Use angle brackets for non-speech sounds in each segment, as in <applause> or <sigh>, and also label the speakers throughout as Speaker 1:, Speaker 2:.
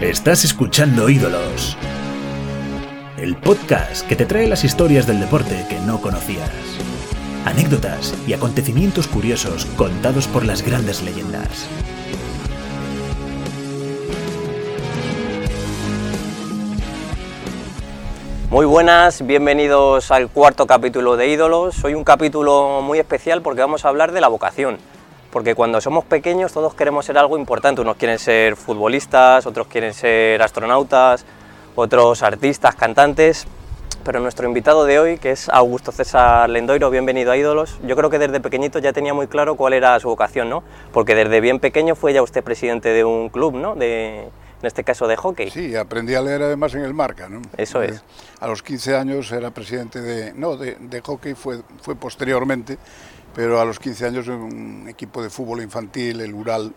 Speaker 1: Estás escuchando Ídolos, el podcast que te trae las historias del deporte que no conocías, anécdotas y acontecimientos curiosos contados por las grandes leyendas.
Speaker 2: Muy buenas, bienvenidos al cuarto capítulo de Ídolos. Hoy un capítulo muy especial porque vamos a hablar de la vocación. Porque cuando somos pequeños todos queremos ser algo importante. Unos quieren ser futbolistas, otros quieren ser astronautas, otros artistas, cantantes. Pero nuestro invitado de hoy, que es Augusto César Lendoiro, bienvenido a Ídolos, yo creo que desde pequeñito ya tenía muy claro cuál era su vocación, ¿no? Porque desde bien pequeño fue ya usted presidente de un club, ¿no? De, en este caso de hockey.
Speaker 3: Sí, aprendí a leer además en el Marca, ¿no?
Speaker 2: Eso es.
Speaker 3: A los 15 años era presidente de, no, de, de hockey fue, fue posteriormente, pero a los 15 años un equipo de fútbol infantil, el Ural,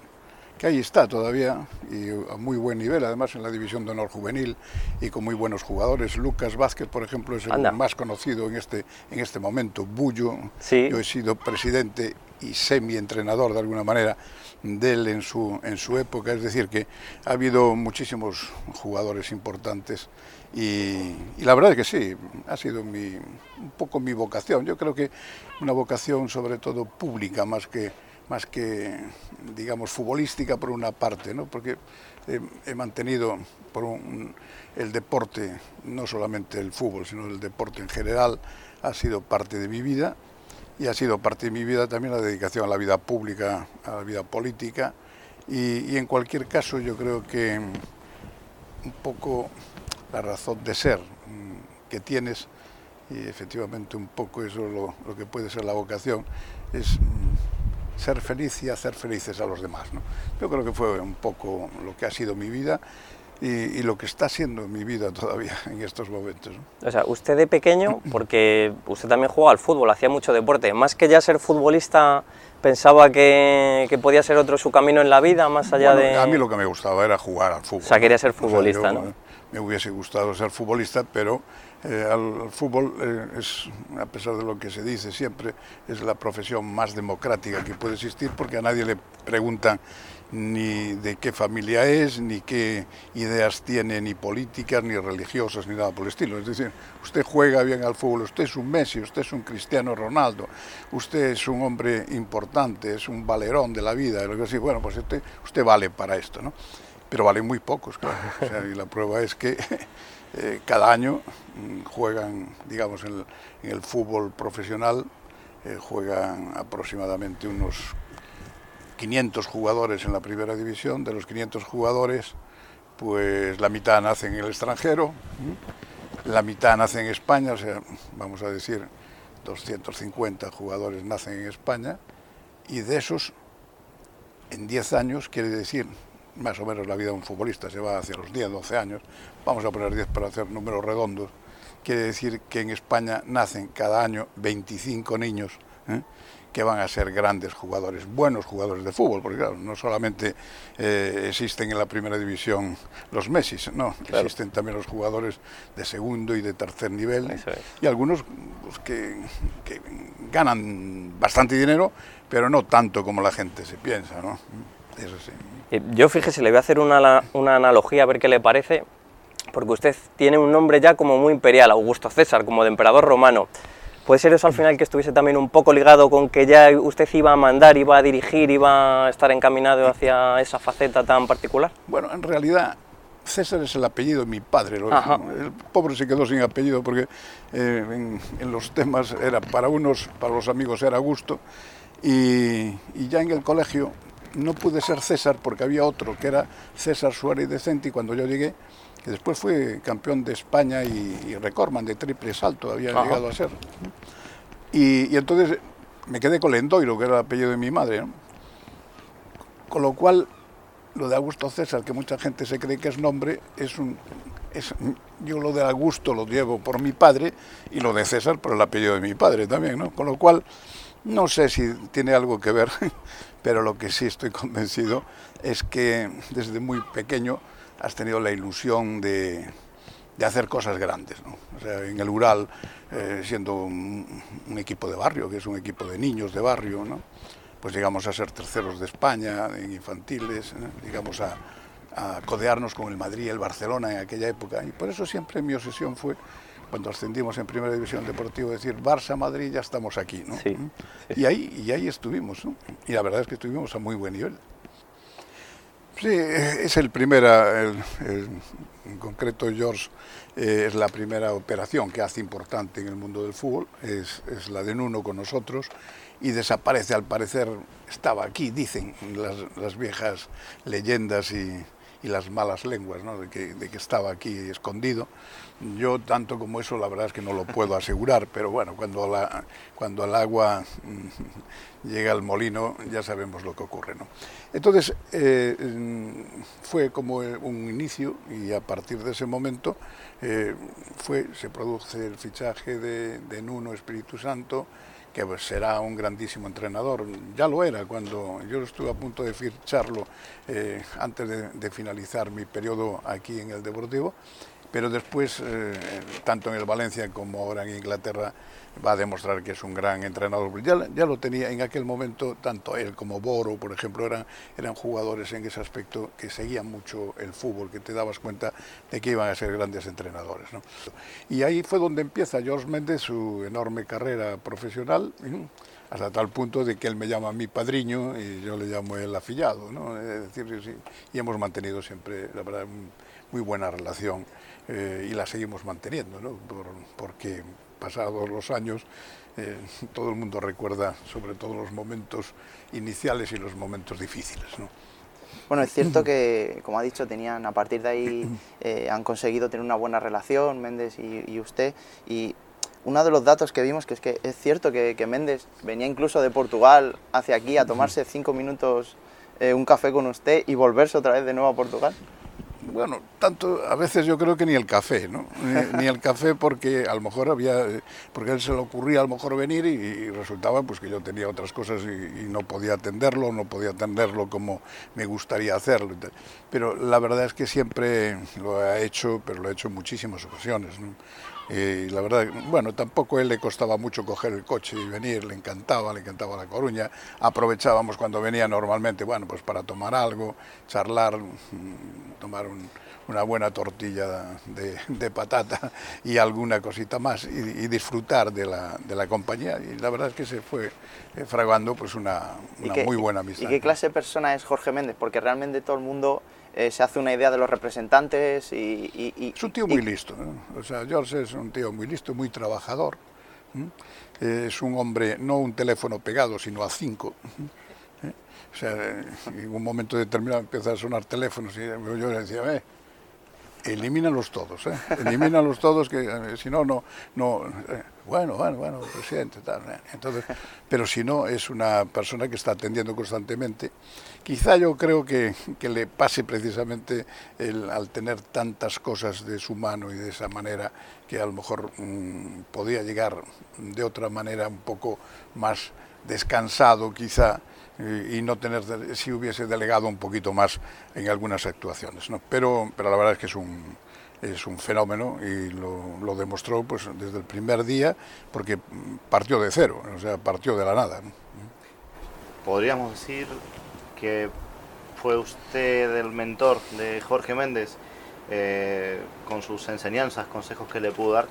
Speaker 3: que ahí está todavía y a muy buen nivel, además en la división de honor juvenil y con muy buenos jugadores. Lucas Vázquez, por ejemplo, es el
Speaker 2: Anda.
Speaker 3: más conocido en este, en este momento. Bullo,
Speaker 2: Sí.
Speaker 3: yo he sido presidente y semi-entrenador de alguna manera de él en su, en su época, es decir, que ha habido muchísimos jugadores importantes y, y la verdad es que sí, ha sido mi, un poco mi vocación. Yo creo que una vocación sobre todo pública más que, más que digamos, futbolística por una parte, ¿no? porque he, mantenido por un- el deporte, no solamente el fútbol, sino el deporte en general, ha sido parte de mi vida y ha sido parte de mi vida también la dedicación a la vida pública, a la vida política y, y en cualquier caso yo creo que un poco la razón de ser mm, que tienes y efectivamente un poco eso es lo, lo que puede ser la vocación es mm, ser feliz y hacer felices a los demás. ¿no? Yo creo que fue un poco lo que ha sido mi vida y, y lo que está siendo mi vida todavía en estos momentos. ¿no?
Speaker 2: O sea, usted de pequeño, porque usted también jugaba al fútbol, hacía mucho deporte, más que ya ser futbolista, pensaba que, que podía ser otro su camino en la vida, más allá
Speaker 3: Bueno,
Speaker 2: de...
Speaker 3: A mí lo que me gustaba era jugar al fútbol.
Speaker 2: O sea, quería ser
Speaker 3: O sea,
Speaker 2: futbolista,
Speaker 3: yo,
Speaker 2: ¿no?
Speaker 3: eh, Me hubiese gustado ser futbolista, pero eh, al, fútbol eh, es, a pesar de lo que se dice siempre, es la profesión más democrática que puede existir porque a nadie le preguntan ni de qué familia es, ni qué ideas tiene, ni políticas, ni religiosas, ni nada por el estilo. Es decir, usted juega bien al fútbol, usted es un Messi, usted es un Cristiano Ronaldo, usted es un hombre importante, es un valerón de la vida, lo que bueno, pues usted, usted vale para esto, ¿no? Pero valen muy pocos, claro. Y la prueba es que <laughs> eh, cada año mm, juegan, digamos, en el, fútbol profesional, eh, juegan aproximadamente unos 500 jugadores en la primera división, de los 500 jugadores, pues la mitad nace en el extranjero, ¿m? la mitad nace en España, o sea, vamos a decir, 250 jugadores nacen en España, y de esos, en 10 años, quiere decir, más o menos la vida de un futbolista se va hacia los 10, 12 años, vamos a poner 10 para hacer números redondos, quiere decir que en España nacen cada año 25 niños ¿eh? que van a ser grandes jugadores, buenos jugadores de fútbol, porque claro, no solamente eh, existen en la primera división los Messi, no,
Speaker 2: Claro.
Speaker 3: existen también los jugadores de segundo y de tercer nivel,
Speaker 2: es.
Speaker 3: y algunos pues, que, que ganan bastante dinero, pero no tanto como la gente se piensa, ¿no? Eso sí.
Speaker 2: Eh, Yo fíjese, le voy a hacer una, una analogía a ver qué le parece, porque usted tiene un nombre ya como muy imperial, Augusto César, como de emperador romano. ¿Puede ser eso al final que estuviese también un poco ligado con que ya usted iba a mandar, iba a dirigir, iba a estar encaminado hacia esa faceta tan particular?
Speaker 3: Bueno, en realidad César es el apellido de mi padre. lo-. El pobre se quedó sin apellido porque eh, en, en los temas era para unos, para los amigos era Augusto y, y ya en el colegio no pude ser César porque había otro que era César Suárez Decente y cuando yo llegué, que después fue campeón de España y, y recordman de triple salto, había
Speaker 2: Ajá.
Speaker 3: llegado a ser. Y, y entonces me quedé con Lendoiro, que era el apellido de mi madre. ¿no? Con lo cual, lo de Augusto César, que mucha gente se cree que es nombre, es un. Es, yo lo de Augusto lo llevo por mi padre y lo de César por el apellido de mi padre también, ¿no? Con lo cual, no sé si tiene algo que ver, <laughs> pero lo que sí estoy convencido es que desde muy pequeño has tenido la ilusión de, de hacer cosas grandes. ¿no? O sea, en el Ural, eh, siendo un, un equipo de barrio, que es un equipo de niños de barrio, ¿no? pues llegamos a ser terceros de España en infantiles, ¿eh? llegamos a, a codearnos con el Madrid y el Barcelona en aquella época. Y por eso siempre mi obsesión fue, cuando ascendimos en Primera División Deportiva, decir, Barça-Madrid, ya estamos aquí. ¿no?
Speaker 2: Sí,
Speaker 3: Y, ahí, y ahí estuvimos. ¿no? Y la verdad es que estuvimos a muy buen nivel. Sí, es el primera, el, el, en concreto George eh, es la primera operación que hace importante en el mundo del fútbol, es, es, la de Nuno con nosotros y desaparece, al parecer estaba aquí, dicen las, las viejas leyendas y, y, las malas lenguas, ¿no? de, que, de que estaba aquí escondido. Yo tanto como eso la verdad es que no lo puedo asegurar, pero bueno, cuando, cuando el agua mm, llega al molino ya sabemos lo que ocurre. ¿no? Entonces eh, fue como un inicio y a partir de ese momento eh, fue, se produce el fichaje de, Nuno Espíritu Santo, que pues, será un grandísimo entrenador. Ya lo era cuando yo estuve a punto de ficharlo eh, antes de, de finalizar mi periodo aquí en el Deportivo pero después, eh, tanto en el Valencia como ahora en Inglaterra, va a demostrar que es un gran entrenador. Ya, ya, lo tenía en aquel momento, tanto él como Boro, por ejemplo, eran, eran jugadores en ese aspecto que seguían mucho el fútbol, que te dabas cuenta de que iban a ser grandes entrenadores. ¿no? Y ahí fue donde empieza George Méndez su enorme carrera profesional. hasta tal punto de que él me llama mi padrino y yo le llamo el afillado, ¿no? Es decir, y hemos mantenido siempre, la verdad, muy buena relación eh, y la seguimos manteniendo, ¿no? Por, porque pasados los años eh, todo el mundo recuerda sobre todo los momentos iniciales y los momentos difíciles. ¿no?
Speaker 4: Bueno, es cierto que, como ha dicho, tenían a partir de ahí eh, han conseguido tener una buena relación, Méndez y, y, usted, y uno de los datos que vimos que es que es cierto que, que Méndez venía incluso de Portugal hacia aquí a tomarse cinco minutos eh, un café con usted y volverse otra vez de nuevo a Portugal
Speaker 3: bueno, tanto, a veces yo creo que ni el café, ¿no? Ni, el café porque a lo mejor había, porque a él se le ocurría a lo mejor venir y, y resultaba pues que yo tenía otras cosas y, y, no podía atenderlo, no podía atenderlo como me gustaría hacerlo. Pero la verdad es que siempre lo ha hecho, pero lo ha hecho en muchísimas ocasiones, ¿no? Y la verdad, bueno, tampoco a él le costaba mucho coger el coche y venir, le encantaba, le encantaba La Coruña. Aprovechábamos cuando venía normalmente, bueno, pues para tomar algo, charlar, tomar un, una buena tortilla de, de, patata y alguna cosita más y, y disfrutar de la, de la, compañía. Y la verdad es que se fue fraguando pues una, una
Speaker 4: qué,
Speaker 3: muy buena amistad.
Speaker 4: ¿Y qué clase de persona es Jorge Méndez? Porque realmente todo el mundo eh, se hace una idea de los representantes y... y, y
Speaker 3: es un tío muy listo, ¿no? o sea, George es un tío muy listo, muy trabajador, ¿eh? es un hombre, no un teléfono pegado, sino a cinco. ¿eh? O sea, en un momento determinado empieza a sonar teléfonos y yo le decía, eh, elimínalos todos, ¿eh? elimínalos todos, que eh, si no, no, no eh, bueno, bueno, bueno, presidente, tal. ¿eh? Entonces, pero si no, es una persona que está atendiendo constantemente. Quizá yo creo que, que le pase precisamente el, al tener tantas cosas de su mano y de esa manera que a lo mejor mmm, podía llegar de otra manera un poco más descansado, quizá, y no tener, si hubiese delegado un poquito más en algunas actuaciones. ¿no? Pero, pero la verdad es que es un, es un fenómeno y lo, lo, demostró pues, desde el primer día porque partió de cero, o sea, partió de la nada. ¿no?
Speaker 5: Podríamos decir que fue usted el mentor de Jorge Méndez eh, con sus enseñanzas, consejos que le pudo dar,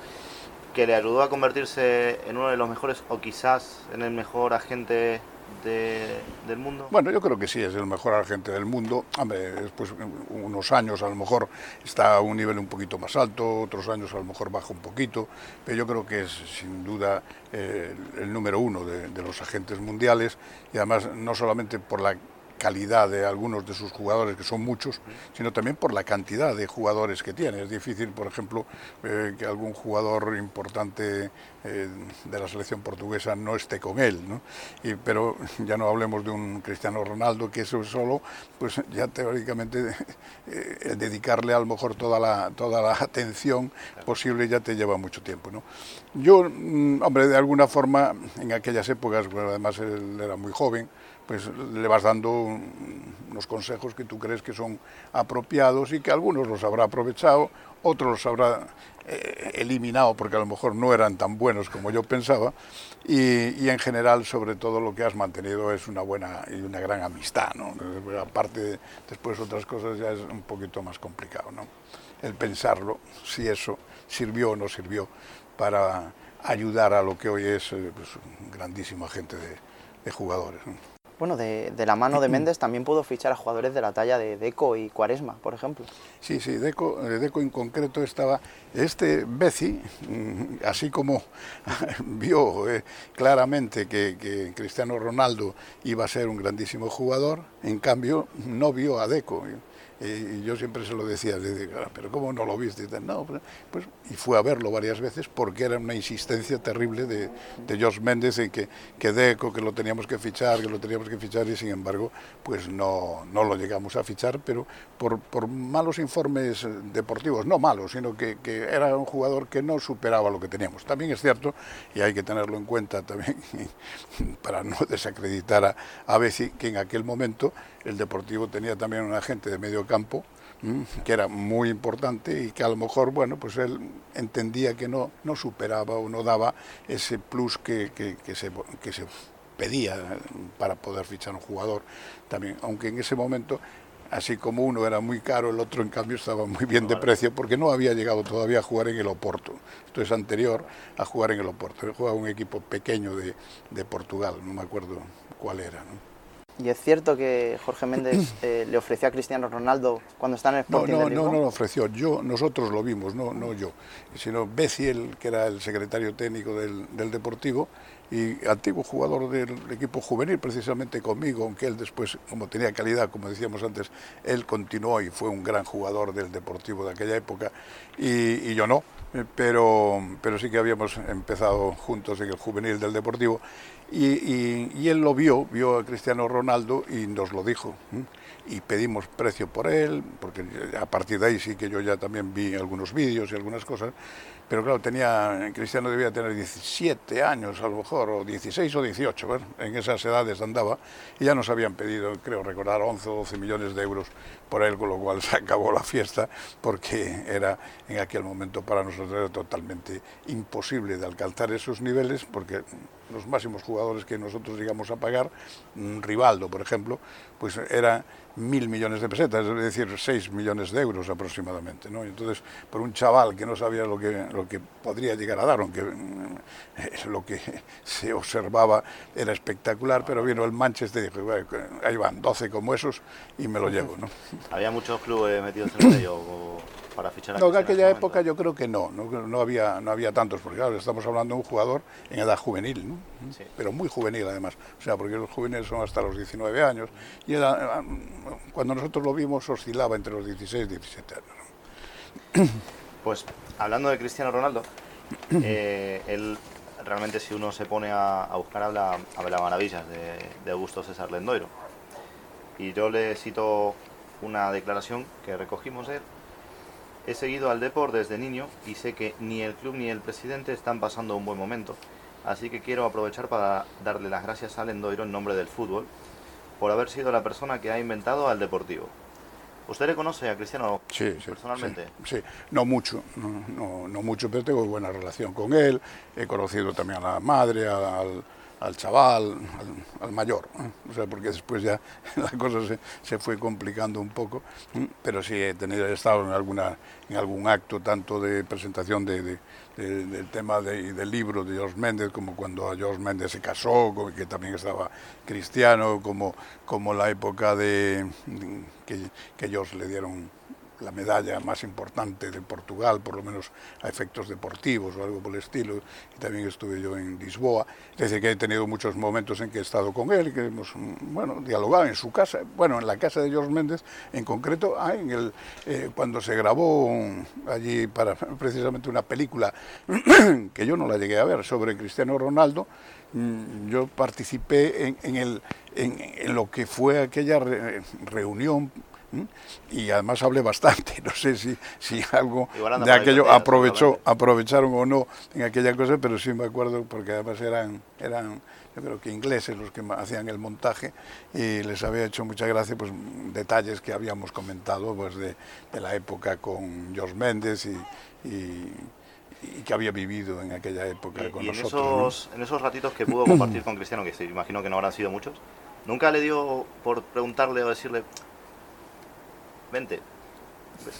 Speaker 5: que le ayudó a convertirse en uno de los mejores o quizás en el mejor agente de, del mundo?
Speaker 3: Bueno, yo creo que sí, es el mejor agente del mundo. Hombre, después unos años a lo mejor está a un nivel un poquito más alto, otros años a lo mejor baja un poquito, pero yo creo que es sin duda eh, el número uno de los agentes mundiales y además no solamente por la calidad de algunos de sus jugadores, que son muchos, sino también por la cantidad de jugadores que tiene. Es difícil, por ejemplo, eh, que algún jugador importante eh, de la selección portuguesa no esté con él. ¿no? Y, pero ya no hablemos de un Cristiano Ronaldo, que eso solo, pues ya teóricamente <laughs> eh, dedicarle a lo mejor toda la, toda la atención posible ya te lleva mucho tiempo. ¿no? Yo, mm, hombre, de alguna forma, en aquellas épocas, bueno, además él era muy joven, pues le vas dando unos consejos que tú crees que son apropiados y que algunos los habrá aprovechado, otros los habrá eh, eliminado porque a lo mejor no eran tan buenos como yo pensaba y, en general sobre todo lo que has mantenido es una buena y una gran amistad, ¿no? aparte después otras cosas ya es un poquito más complicado, ¿no? el pensarlo, si eso sirvió o no sirvió para ayudar a lo que hoy es eh, pues, un grandísimo agente de, jugadores.
Speaker 4: Bueno, de, la mano de <clears throat> Méndez también pudo fichar a jugadores de la talla de Deco y Cuaresma, por ejemplo.
Speaker 3: Sí, sí, Deco, eh, Deco en concreto estaba... Este Beci, mm, así como <laughs> vio eh, claramente que, que, Cristiano Ronaldo iba a ser un grandísimo jugador, en cambio no vio a Deco. Y yo siempre se lo decía, pero ¿cómo no lo viste? Y, no, pues, y fue a verlo varias veces porque era una insistencia terrible de, de George Méndez en que, que Deco, que lo teníamos que fichar, que lo teníamos que fichar y sin embargo pues no, no lo llegamos a fichar, pero por, por malos informes deportivos, no malos, sino que, que, era un jugador que no superaba lo que teníamos. También es cierto, y hay que tenerlo en cuenta también <laughs> para no desacreditar a, a Bessi, que en aquel momento el Deportivo tenía también un agente de medio campo que era muy importante y que a lo mejor, bueno, pues él entendía que no, no superaba o no daba ese plus que, que, se, que se pedía para poder fichar un jugador también, aunque en ese momento así como uno era muy caro, el otro en cambio estaba muy bien de precio porque no había llegado todavía a jugar en el Oporto. Esto es anterior a jugar en el Oporto. Él jugaba un equipo pequeño de, de Portugal, no me acuerdo cuál era. ¿no?
Speaker 4: ¿Y es cierto que Jorge Méndez <clears throat> eh, le ofreció a Cristiano Ronaldo cuando está en el Sporting
Speaker 3: no,
Speaker 4: no,
Speaker 3: no, no lo ofreció, yo, nosotros lo vimos, no, no yo, sino Beciel, que era el secretario técnico del, del Deportivo y antiguo jugador del equipo juvenil, precisamente conmigo, aunque él después, como tenía calidad, como decíamos antes, él continuó y fue un gran jugador del Deportivo de aquella época y, y yo no, pero, pero sí que habíamos empezado juntos en el juvenil del Deportivo y, él lo vio, vio a Cristiano Ronaldo y nos lo dijo. Y pedimos precio por él, porque a partir de ahí sí que yo ya también vi algunos vídeos y algunas cosas. Pero claro, tenía, Cristiano debía tener 17 años a lo mejor, o 16 o 18, en esas edades andaba, y ya nos habían pedido, creo recordar, 11 o 12 millones de euros por él, con lo cual <laughs> se acabó la fiesta, porque era en aquel momento para nosotros totalmente imposible de alcanzar esos niveles, porque los máximos jugadores que nosotros llegamos a pagar, Rivaldo, por ejemplo, pues era mil millones de pesetas, es decir, seis millones de euros aproximadamente. ¿no? Entonces, por un chaval que no sabía lo que, lo que podría llegar a dar, aunque eh, lo que <laughs> se observaba era espectacular, pero vino el Manchester y dijo, ahí van, 12 como esos y me lo llevo. ¿no?
Speaker 5: Había muchos clubes metidos en el medio para fichar a
Speaker 3: No, en aquella época yo creo que no, no, había, no había tantos, porque claro, estamos hablando de un jugador en edad juvenil, ¿no? pero muy juvenil además, o sea, porque los juveniles son hasta los 19 años, y cuando nosotros lo vimos oscilaba entre los 16 y 17 años.
Speaker 5: Pues hablando de Cristiano Ronaldo, <clears throat> eh, él realmente si uno se pone a, buscar habla, habla maravillas de, de Augusto César Lendoiro. Y yo le cito una declaración que recogimos de él, He seguido al Depor desde niño y sé que ni el club ni el presidente están pasando un buen momento, así que quiero aprovechar para darle las gracias a Lendoiro en nombre del fútbol por haber sido la persona que ha inventado al Deportivo. ¿Usted le conoce a Cristiano
Speaker 3: sí,
Speaker 5: personalmente?
Speaker 3: Sí, no mucho, no, no, mucho, pero tengo buena relación con él. He conocido también a la madre, al, al chaval, al, mayor, ¿eh? o sea, porque después ya <laughs> la cosa se, se, fue complicando un poco, pero sí he tenido estado en alguna en algún acto tanto de presentación de, de, del tema del libro de George Méndez, como cuando George Méndez se casó, que también estaba cristiano, como, como la época de que, que George le dieron la medalla más importante de Portugal, por lo menos a efectos deportivos o algo por el estilo, y también estuve yo en Lisboa, es decir, que he tenido muchos momentos en que he estado con él, que hemos, bueno, dialogado en su casa, bueno, en la casa de George Méndez, en concreto, ah, en eh, cuando se grabó allí para precisamente una película <clears throat> que yo no la llegué a ver, sobre Cristiano Ronaldo, mm, yo participé en, el, en, lo que fue aquella reunión ¿m? y además hablé bastante, <laughs> no sé si, si algo de aquello aprovechó, aprovecharon o no en aquella cosa, pero sí me acuerdo porque además eran, eran yo creo que ingleses los que hacían el montaje y les había hecho mucha gracia pues detalles que habíamos comentado pues de, de la época con George Méndez y, y- y que había vivido en aquella época
Speaker 5: Y,
Speaker 3: con
Speaker 5: y en,
Speaker 3: nosotros. ¿no?
Speaker 5: esos, en esos ratitos que pudo <clears throat> compartir con Cristiano, que se imagino que no habrán sido muchos, nunca le dio por preguntarle o decirle, vente.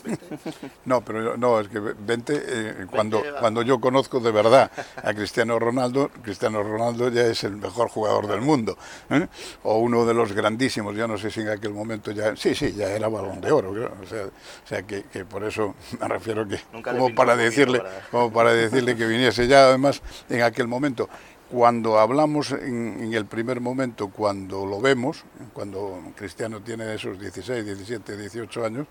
Speaker 5: vente". <laughs>
Speaker 3: No, pero no, es que vente, eh, cuando, cuando yo conozco de verdad a Cristiano Ronaldo, Cristiano Ronaldo ya es el mejor jugador del mundo, ¿eh? o uno de los grandísimos, yo no sé si en aquel momento ya, sí, sí, ya era balón de oro, creo, o sea, o sea que, que por eso me refiero que,
Speaker 5: Nunca
Speaker 3: como para decirle,
Speaker 5: para-
Speaker 3: como para decirle que viniese ya, además, en aquel momento. Cuando hablamos en, el primer momento, cuando lo vemos, cuando Cristiano tiene esos 16, 17, 18 años,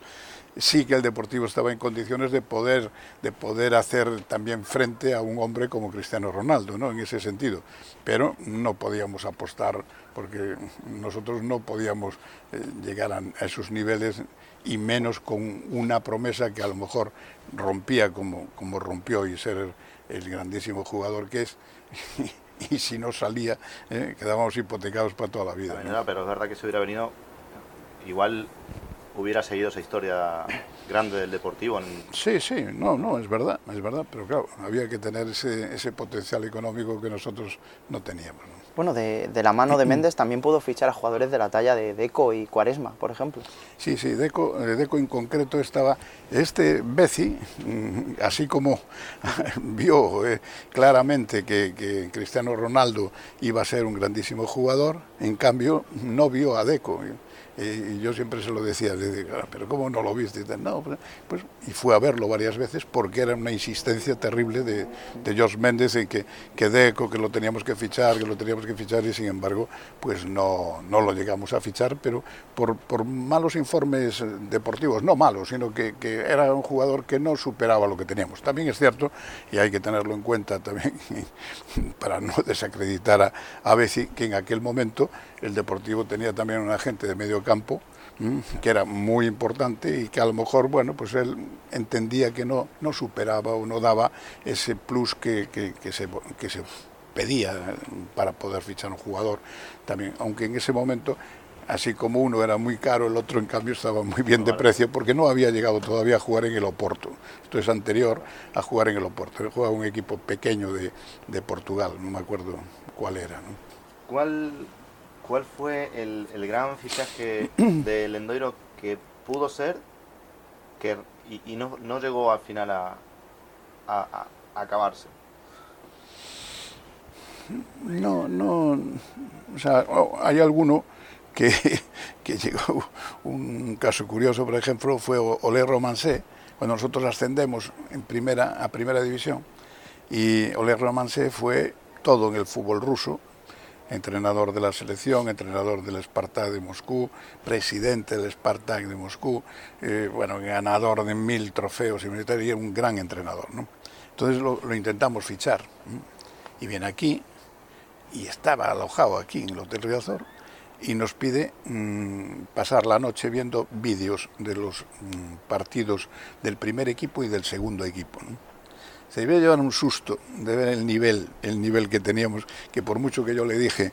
Speaker 3: sí que el Deportivo estaba en condiciones de poder, de poder hacer también frente a un hombre como Cristiano Ronaldo, ¿no? en ese sentido. Pero no podíamos apostar porque nosotros no podíamos eh, llegar a, esos niveles y menos con una promesa que a lo mejor rompía como, como rompió y ser el grandísimo jugador que es. <laughs> <laughs> Y si no salía, eh, quedábamos hipotecados para toda la vida.
Speaker 5: Pero es verdad que si hubiera venido, igual hubiera seguido esa historia grande del Deportivo. en-
Speaker 3: Sí, sí, no, no, es verdad, es verdad, pero claro, había que tener ese, ese potencial económico que nosotros no teníamos. ¿No?
Speaker 4: Bueno, de, de la mano de <clears throat> Méndez también pudo fichar a jugadores de la talla de Deco y Cuaresma, por ejemplo.
Speaker 3: Sí, sí, Deco, eh, Deco en concreto estaba, este Bezi, mm, así como <laughs> vio eh, claramente que, que Cristiano Ronaldo iba a ser un grandísimo jugador, en cambio no vio a Deco. Y, yo siempre se lo decía, digo, "Ah, pero ¿cómo no lo viste? Y No, pues, pues, y fue a verlo varias veces porque era una insistencia terrible de, de George Méndez en que, que Deco, que lo teníamos que fichar, que lo teníamos que fichar y sin embargo pues no, no lo llegamos a fichar, pero por, por malos informes deportivos, no malos, sino que, que era un jugador que no superaba lo que teníamos. También es cierto, y hay que tenerlo en cuenta también <laughs> para no desacreditar a, a Bezi, que en aquel momento el Deportivo tenía también un agente de medio campo que era muy importante y que a lo mejor, bueno, pues él entendía que no, no superaba o no daba ese plus que, que- que se, que se pedía para poder fichar un jugador también, aunque en ese momento, así como uno era muy caro, el otro en cambio estaba muy bien de precio porque no había llegado todavía a jugar en el Oporto. Esto es anterior a jugar en el Oporto. Él jugaba un equipo pequeño de, de Portugal, no me acuerdo cuál era. ¿no?
Speaker 5: ¿Cuál, cuál fue el, el gran fichaje <clears throat> del Endoiro que pudo ser que, y, y no, no llegó al final a, a- a- a acabarse?
Speaker 3: No, no, o sea, hay alguno que, <laughs> que llegó, un caso curioso, por ejemplo, fue Olé Romancé, cuando nosotros ascendemos en primera, a primera división, y Olé Romancé fue todo en el fútbol ruso, entrenador de la selección, entrenador del Spartak de Moscú, presidente del Spartak de Moscú, eh, bueno, ganador de mil trofeos y militar, y un gran entrenador, ¿no? Entonces lo, intentamos fichar, y viene aquí, y estaba alojado aquí en el Hotel Riazor y nos pide mm, pasar la noche viendo vídeos de los mm, partidos del primer equipo y del segundo equipo. ¿no? Se iba a llevar un susto de ver el nivel, el nivel que teníamos, que por mucho que yo le dije,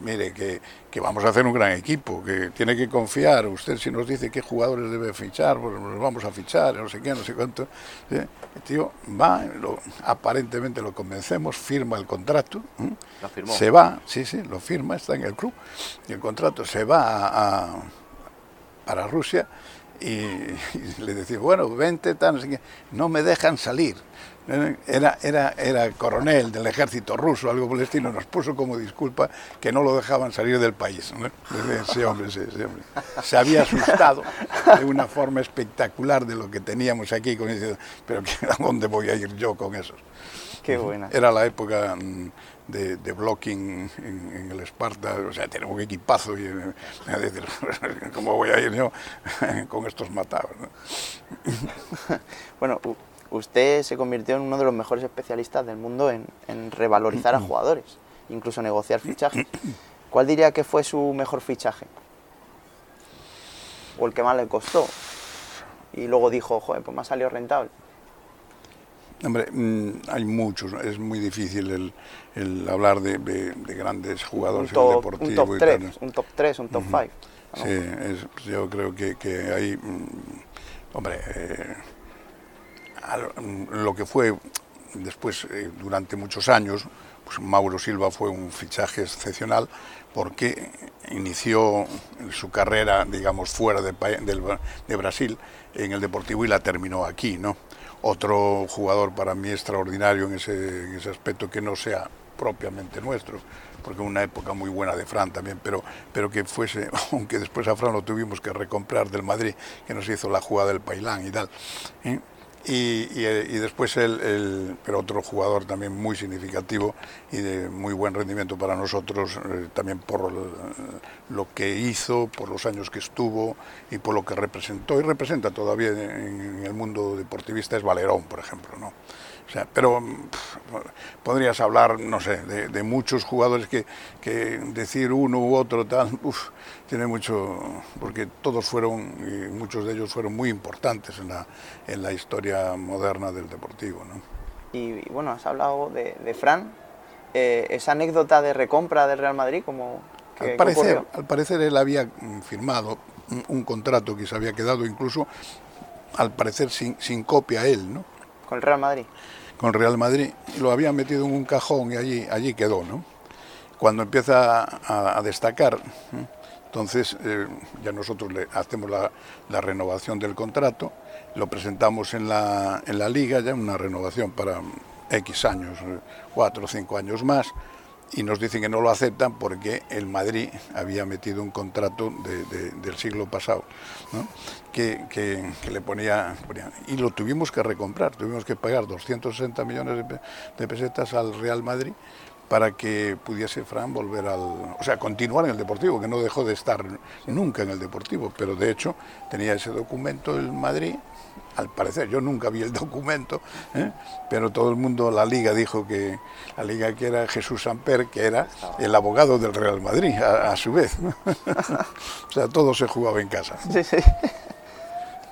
Speaker 3: "Mm, mire, que, que vamos a hacer un gran equipo, que tiene que confiar, usted si nos dice qué jugadores debe fichar, pues los vamos a fichar, no sé qué, no sé cuánto. ¿sí? El tío va, lo- aparentemente lo convencemos, firma el contrato.
Speaker 5: Lo firmó.
Speaker 3: se va, sí, sí, lo firma, está en el club, y el contrato se va a- a- para Rusia y, y le decía, bueno, vente, tal, no me dejan salir. Era, era, era coronel del ejército ruso, algo estilo, nos puso como disculpa que no lo dejaban salir del país. Sí, hombre, hombre. Se había asustado de una forma espectacular de lo que teníamos aquí, con ese- pero ¿a dónde voy a ir yo con esos?
Speaker 4: Qué buena.
Speaker 3: Era la época mm, de, de blocking en, en el Esparta, o sea, tenemos un equipazo y eh, <laughs> decir, <laughs> ¿cómo voy a ir yo <laughs> con estos matados? no?
Speaker 4: Bueno, usted se convirtió en uno de los mejores especialistas del mundo en, en revalorizar a jugadores, incluso negociar fichajes. ¿Cuál diría que fue su mejor fichaje? o el que más le costó? Y luego dijo, joder, pues me ha salido rentable.
Speaker 3: Hombre, mm, hay muchos, es muy difícil el, el hablar de, de- de grandes
Speaker 4: Un
Speaker 3: jugadores en el
Speaker 4: top,
Speaker 3: deportivo
Speaker 4: un top
Speaker 3: y
Speaker 4: 3,
Speaker 3: tal.
Speaker 4: un top 3, un top 5.
Speaker 3: Sí, es- yo creo que, que hay, mm, hombre, eh, mm, lo que fue después, eh, durante muchos años, pues Mauro Silva fue un fichaje excepcional porque inició su carrera, digamos, fuera de, de Brasil en el Deportivo y la terminó aquí, ¿no? Otro jugador para mí extraordinario en ese, aspecto que no sea propiamente nuestro, porque una época muy buena de Fran también, pero, pero que fuese, <laughs> aunque después a Fran lo tuvimos que recomprar del Madrid, que nos hizo la jugada del Pailán y tal. ¿eh? Y, y, eh, y después el, el- pero otro jugador también muy significativo y de muy buen rendimiento para nosotros, eh, también por el- lo que hizo, por los años que estuvo y por lo que representó y representa todavía en, en el mundo deportivista es Valerón, por ejemplo, ¿no? O sea, pero mm, pf, podrías hablar, no sé, de, de muchos jugadores que, que decir uno u otro tal, uf, tiene mucho, porque todos fueron, y muchos de ellos fueron muy importantes en la, en la historia moderna del deportivo, ¿no?
Speaker 4: Y, y bueno, has hablado de, de Fran, eh, esa anécdota de recompra del Real Madrid, como que,
Speaker 3: Al parecer,
Speaker 4: ocurrió?
Speaker 3: al parecer él había mm, firmado un, un contrato que se había quedado incluso, al parecer sin, sin copia él, ¿no?
Speaker 4: con el Real Madrid.
Speaker 3: Con Real Madrid lo había metido en un cajón y allí, allí quedó, ¿no? Cuando empieza a, a destacar, ¿eh? entonces eh, ya nosotros le hacemos la, la renovación del contrato, lo presentamos en la, en la liga, ya una renovación para X años, eh, cuatro o cinco años más, y nos dicen que no lo aceptan porque el Madrid había metido un contrato de- de- del siglo pasado ¿no? que, que- le ponía, y lo tuvimos que recomprar, tuvimos que pagar 260 millones de, de pesetas al Real Madrid para que pudiese Fran volver al, o sea, continuar en el Deportivo, que no dejó de estar nunca en el Deportivo, pero de hecho tenía ese documento el Madrid, al parecer, yo nunca vi el documento, ¿eh? pero todo el mundo, la liga dijo que, la liga que era Jesús Samper, que era el abogado del Real Madrid, a, a su vez. ¿no? <laughs> o sea, todo se jugaba en casa. <laughs>
Speaker 4: Sí, sí.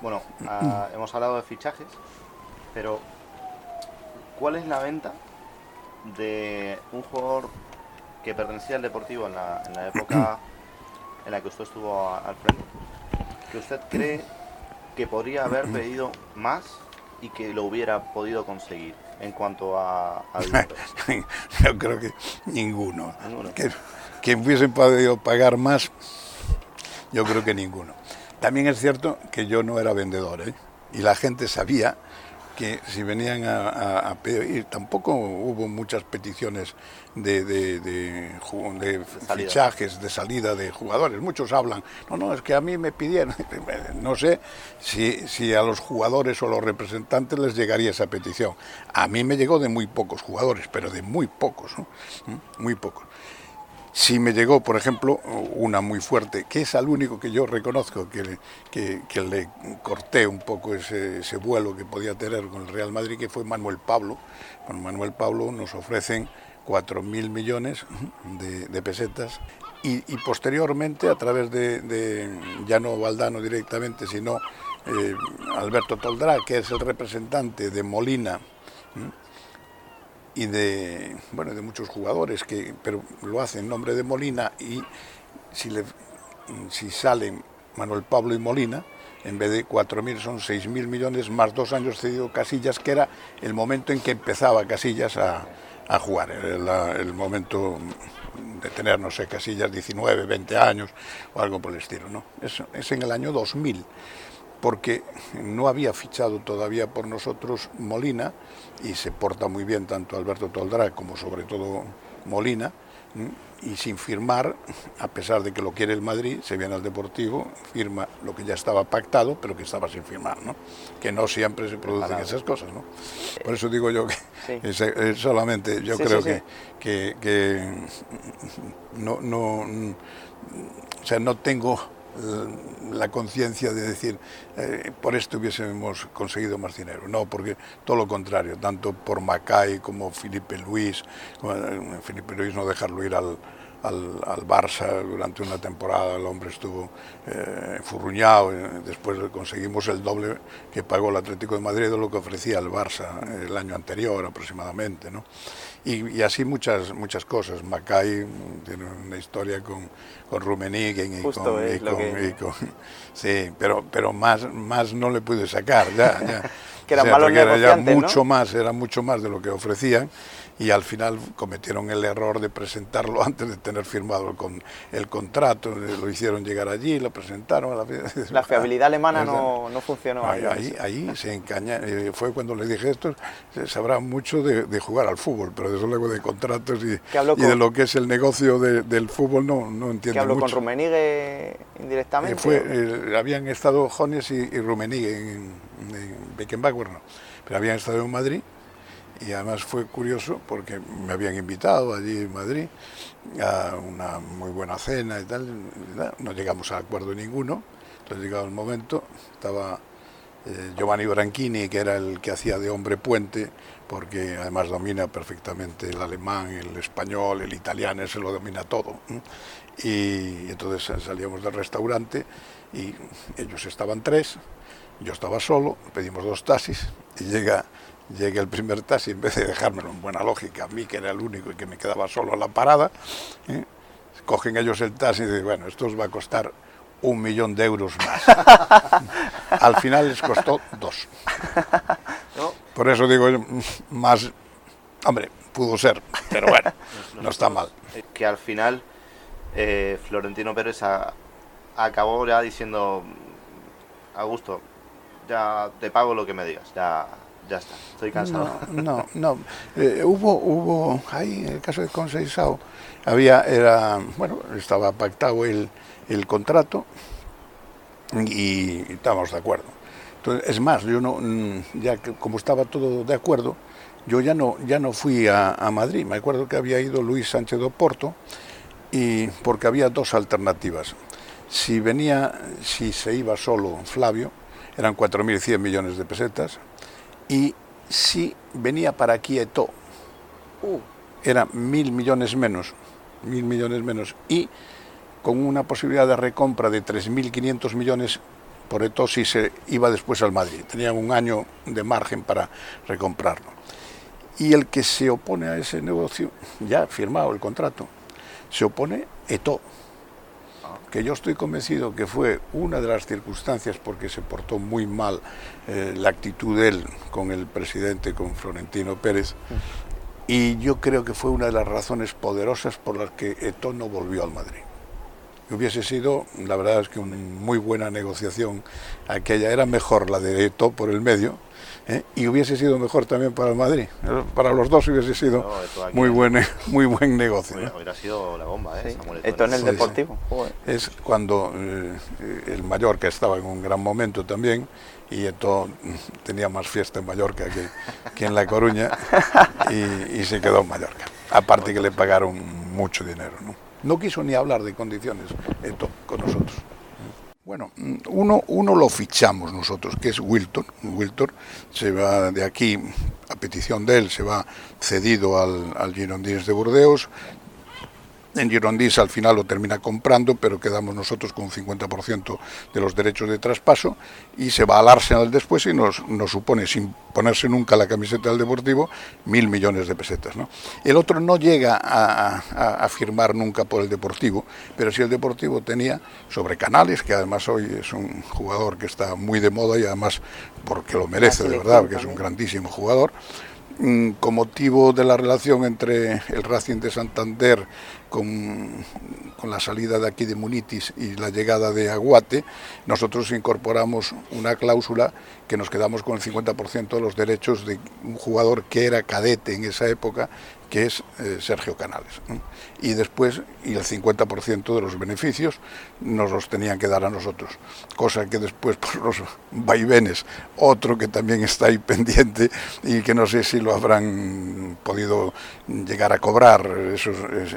Speaker 5: Bueno, ah, hemos hablado de fichajes, pero ¿cuál es la venta de un jugador que pertenecía al Deportivo en la, en la época <clears throat> en la que usted estuvo al frente? Que usted cree que podría haber pedido más y que lo hubiera podido conseguir en cuanto a, a? <laughs>
Speaker 3: Yo creo que ninguno.
Speaker 5: Ninguno.
Speaker 3: Que, que hubiesen podido pagar más, yo creo que ninguno. También es cierto que yo no era vendedor, ¿eh? y la gente sabía que si venían a, a- a pedir, tampoco hubo muchas peticiones de, de- de ju- de
Speaker 5: salida.
Speaker 3: fichajes, de salida de jugadores. Muchos hablan, no, no, es que a mí me pidieron. <laughs> No sé si, si a los jugadores o a los representantes les llegaría esa petición. A mí me llegó de muy pocos jugadores, pero de muy pocos, ¿no? ¿Mm? muy pocos. Sí me llegó, por ejemplo, una muy fuerte, que es al único que yo reconozco que le, que, le corté un poco ese, ese vuelo que podía tener con el Real Madrid, que fue Manuel Pablo. Con Manuel Pablo nos ofrecen 4.000 millones de, de pesetas y, posteriormente, a través de, de ya no Valdano directamente, sino eh, Alberto Toldrá, que es el representante de Molina, y de bueno de muchos jugadores que pero lo hacen en nombre de Molina y si le si salen Manuel Pablo y Molina en vez de 4.000 son 6.000 millones más dos años cedido Casillas que era el momento en que empezaba Casillas a, a jugar. El momento de tener no sé Casillas 19 20 años o algo por el estilo no es, es en el año 2000 porque no había fichado todavía por nosotros Molina y se porta muy bien tanto Alberto Toldrá como sobre todo Molina y sin firmar, a pesar de que lo quiere el Madrid, se viene al Deportivo, firma lo que ya estaba pactado, pero que estaba sin firmar, ¿no? que no siempre se producen
Speaker 5: Preparado.
Speaker 3: esas cosas. ¿no? Por eso digo yo que
Speaker 4: Sí. <laughs>
Speaker 3: es- es solamente yo
Speaker 4: Sí,
Speaker 3: creo
Speaker 4: sí,
Speaker 3: que, que, que no, no, o sea, no tengo eh, la conciencia de decir eh, por esto hubiésemos conseguido más dinero. No, porque todo lo contrario, tanto por Macay como Felipe Luis, como, eh, Felipe Luis no dejarlo ir al, al, al, Barça durante una temporada, el hombre estuvo eh, enfurruñado, después conseguimos el doble que pagó el Atlético de Madrid de lo que ofrecía el Barça el año anterior aproximadamente. ¿no? Y, y, así muchas, muchas cosas. Macay tiene una historia con, con Rummenigge y, con, y, con, que... y con, Sí, pero, pero más, más no le pude sacar. Ya, ya. <laughs>
Speaker 4: que eran
Speaker 3: o sea,
Speaker 4: malos
Speaker 3: era ya mucho
Speaker 4: ¿no?
Speaker 3: más, era mucho más de lo que ofrecían y al final cometieron el error de presentarlo <laughs> antes de tener firmado el, con, el contrato, lo hicieron llegar allí, lo presentaron. A la, <laughs>
Speaker 4: la, fiabilidad alemana no, no funcionó.
Speaker 3: Ahí, ahí, ahí se encaña, eh, fue cuando le dije esto, se sabrá mucho de, de, jugar al fútbol, pero desde luego de contratos y, y de lo que es el negocio de, del fútbol no, no entiende
Speaker 4: ¿Que habló
Speaker 3: mucho.
Speaker 4: con
Speaker 3: Eh,
Speaker 4: Rummenigge indirectamente?
Speaker 3: fue, eh, habían estado Jones y, y Rummenigge en, en Beckenbauer, no, pero habían estado en Madrid y además fue curioso porque me habían invitado allí en Madrid a una muy buena cena y tal, no llegamos a acuerdo ninguno, entonces llegado el momento, estaba eh, Giovanni Branchini, que era el que hacía de hombre puente, porque además domina perfectamente el alemán, el español, el italiano, se lo domina todo. Y entonces salíamos del restaurante y ellos estaban tres, yo estaba solo, pedimos dos taxis y llega Llegué el primer taxi, en vez de dejármelo en buena lógica, a mí que era el único y que me quedaba solo en la parada, ¿eh? cogen ellos el taxi y dicen, bueno, esto os va a costar un millón de euros más. <laughs> Al final les costó dos. Por eso digo, más, hombre, pudo ser, pero bueno, <laughs> no está mal.
Speaker 5: Que al final eh, Florentino Pérez a, acabó ya diciendo, Augusto, ya te pago lo que me digas, ya ya está, estoy cansado.
Speaker 3: No, no. Eh, hubo, hubo, ahí en el caso de Conceizao, había, era, bueno, estaba pactado el, el contrato y, estábamos de acuerdo. Entonces, es más, yo no, ya que como estaba todo de acuerdo, yo ya no, ya no fui a, a Madrid. Me acuerdo que había ido Luis Sánchez de Oporto y porque había dos alternativas. Si venía, si se iba solo Flavio, eran 4.100 millones de pesetas, y si venía para aquí Eto, uh, era mil millones menos, mil millones menos, y con una posibilidad de recompra de 3.500 millones por Eto si se iba después al Madrid. Tenían un año de margen para recomprarlo. Y el que se opone a ese negocio, ya firmado el contrato, se opone Eto que yo estoy convencido que fue una de las circunstancias porque se portó muy mal eh, la actitud de él con el presidente, con Florentino Pérez, y yo creo que fue una de las razones poderosas por las que Eto no volvió al Madrid. Hubiese sido, la verdad es que una muy buena negociación aquella, era mejor la de Eto por el medio, ¿eh? y hubiese sido mejor también para el Madrid. Para los dos hubiese sido no, muy, buen, muy buen negocio.
Speaker 5: Hubiera, hubiera sido la bomba, ¿eh?
Speaker 4: Sí. Samuel Esto en el sí, Deportivo.
Speaker 3: Sí. Es cuando eh, el Mallorca estaba en un gran momento también y Eto tenía más fiesta en Mallorca que, que en La Coruña y, y, se quedó en Mallorca. Aparte que le pagaron mucho dinero. ¿no? no quiso ni hablar de condiciones Eto con nosotros. Bueno, uno, uno lo fichamos nosotros, que es Wilton. Wilton se va de aquí, a petición de él, se va cedido al, al Girondins de Burdeos. En Girondins al final lo termina comprando, pero quedamos nosotros con un 50% de los derechos de traspaso y se va al Arsenal después y nos, nos supone, sin ponerse nunca la camiseta del Deportivo, mil millones de pesetas. ¿no? El otro no llega a, a, a, firmar nunca por el Deportivo, pero si el Deportivo tenía sobre Canales, que además hoy es un jugador que está muy de moda y además porque lo merece de verdad, porque es un grandísimo jugador, con motivo de la relación entre el Racing de Santander con, con, la salida de aquí de Munitis y la llegada de Aguate, nosotros incorporamos una cláusula que nos quedamos con el 50% de los derechos de un jugador que era cadete en esa época, que es eh, Sergio Canales. Y después, y el 50% de los beneficios nos los tenían que dar a nosotros, cosa que después <laughs> por los vaivenes, otro que también está ahí pendiente y que no sé si lo habrán podido llegar a cobrar,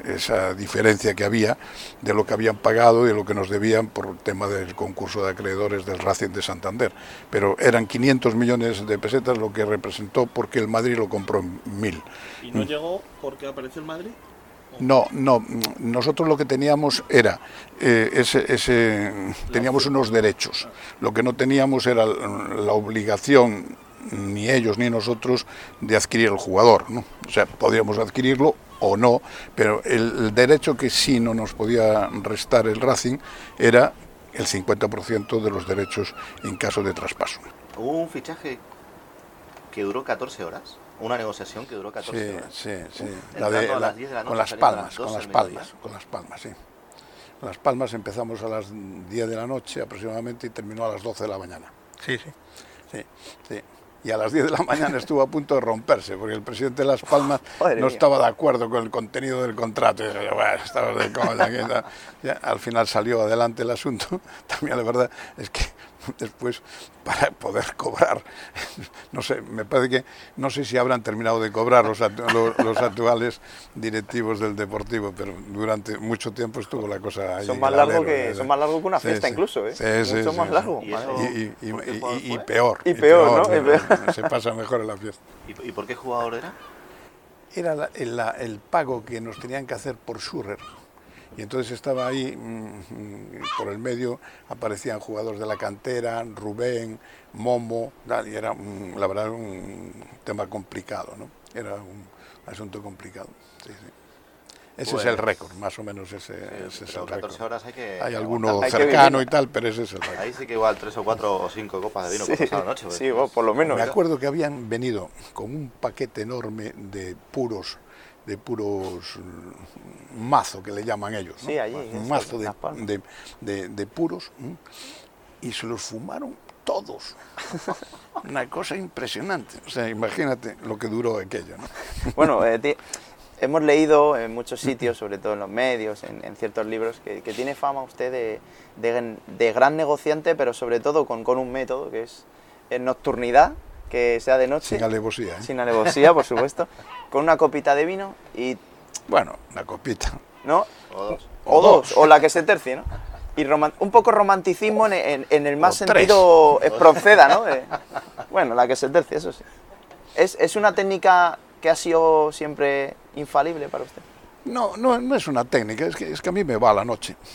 Speaker 3: esa diferencia que había de lo que habían pagado y de lo que nos debían por el tema del concurso de acreedores del Racing de Santander. Pero eran 500 millones de pesetas lo que representó porque el Madrid lo compró en mil.
Speaker 6: ¿Y no llegó porque apareció el Madrid?
Speaker 3: No, no. Nosotros lo que teníamos era eh, ese, ese, teníamos unos derechos. Lo que no teníamos era la obligación ni ellos ni nosotros de adquirir el jugador. ¿no? O sea, podíamos adquirirlo o no, pero el, derecho que sí no nos podía restar el Racing era el 50% de los derechos en caso de traspaso.
Speaker 5: Hubo un fichaje que duró 14 horas, una negociación que duró 14
Speaker 3: Sí,
Speaker 5: horas.
Speaker 3: sí, sí.
Speaker 5: Entrando a
Speaker 3: la-
Speaker 5: las 10 de la
Speaker 3: con las palmas, con
Speaker 5: 12
Speaker 3: las palmas, con las palmas, sí. Con las palmas empezamos a las 10 de la noche aproximadamente y terminó a las 12 de la mañana. Sí, sí, sí, sí. Y a las 10 de la mañana estuvo a punto de romperse, porque el presidente de Las Palmas <laughs> no
Speaker 4: mía.
Speaker 3: estaba de acuerdo con el contenido del contrato. Y dije, bueno, estaba de coña, que tal. Ya, al final salió adelante el asunto. <laughs> También la verdad es que <laughs> después, para poder cobrar, no sé, me parece que, no sé si habrán terminado de cobrar los, actu- los, los actuales directivos del Deportivo, pero durante mucho tiempo estuvo la cosa ahí.
Speaker 4: Son más largo que- son más largo que una
Speaker 3: Sí,
Speaker 4: fiesta
Speaker 3: sí.
Speaker 4: incluso, ¿eh?
Speaker 3: Sí, sí,
Speaker 4: Mucho
Speaker 3: sí,
Speaker 4: más
Speaker 3: sí.
Speaker 4: largo.
Speaker 5: ¿Y
Speaker 3: peor.
Speaker 4: Y peor, ¿no? Y peor.
Speaker 3: Se pasa mejor en la fiesta.
Speaker 5: ¿Y, y por qué jugador era?
Speaker 3: era la- el, la- el pago que nos tenían que hacer por Schurrer. Y entonces estaba ahí, mm, mm, por el medio aparecían jugadores de la cantera, Rubén, Momo, y era, mm, la verdad, un tema complicado, ¿no? Era un asunto complicado. sí, sí. Ese es el
Speaker 5: Pues-
Speaker 3: récord, más o menos ese, ese es el
Speaker 5: 14
Speaker 3: récord.
Speaker 5: horas hay que...
Speaker 3: Hay alguno.
Speaker 4: Hay
Speaker 3: cercano y tal, pero ese es el récord.
Speaker 5: Ahí sí que igual tres o cuatro o cinco copas de vino por pasada noche. pues.
Speaker 4: sí, vos, por lo menos.
Speaker 3: Me acuerdo que habían venido con un paquete enorme de puros, de puros mazo que le llaman ellos, ¿no?
Speaker 4: Sí, allí,
Speaker 3: un mazo de, de- de- de puros y se los fumaron todos. <laughs> Una cosa impresionante. O sea, imagínate lo que duró aquello. ¿no? <laughs>
Speaker 4: Bueno, eh, hemos leído en muchos sitios, sobre todo en los medios, en, en ciertos libros, que, que tiene fama usted de, de- de gran negociante, pero sobre todo con, con un método que es en nocturnidad, que sea de noche,
Speaker 3: Sin alevosía. ¿eh?
Speaker 4: sin alevosía, por supuesto, <laughs> con una copita de vino y,
Speaker 3: Bueno, una copita.
Speaker 4: ¿no?
Speaker 5: O dos.
Speaker 4: O,
Speaker 3: O
Speaker 4: dos,
Speaker 3: dos.
Speaker 4: o la que se tercie, ¿no? Y roman- un poco romanticismo en, en- en el más
Speaker 3: O
Speaker 4: sentido espronceda, ¿no? De- bueno, la que se tercie, eso sí. ¿Es, ¿Es una técnica que ha sido siempre infalible para usted?
Speaker 3: No, no, no es una técnica, es que, es que a mí me va la noche. <laughs>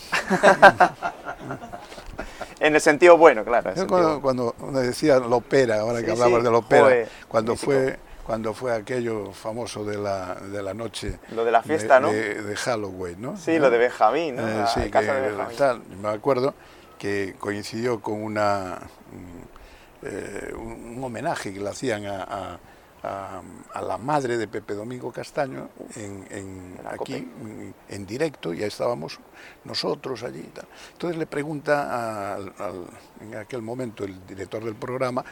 Speaker 4: En el sentido bueno, claro.
Speaker 3: Yo cuando, cuando decía la ópera, ahora
Speaker 4: Sí,
Speaker 3: que hablabas
Speaker 4: sí,
Speaker 3: de la ópera,
Speaker 4: joder,
Speaker 3: cuando
Speaker 4: mítico.
Speaker 3: fue cuando fue aquello famoso de la, de la noche
Speaker 4: Lo de la fiesta,
Speaker 3: de,
Speaker 4: ¿no?
Speaker 3: de- de Halloween, ¿no?
Speaker 4: Sí, lo de Benjamín, ¿no?
Speaker 3: Eh, sí, que
Speaker 4: de Benjamín.
Speaker 3: tal, me acuerdo que coincidió con una mm, eh, un, un homenaje que le hacían a, a- a- a la madre de Pepe Domingo Castaño en, aquí en, en directo, ya estábamos nosotros allí y tal. Entonces le pregunta al- al- en aquel momento el director del programa,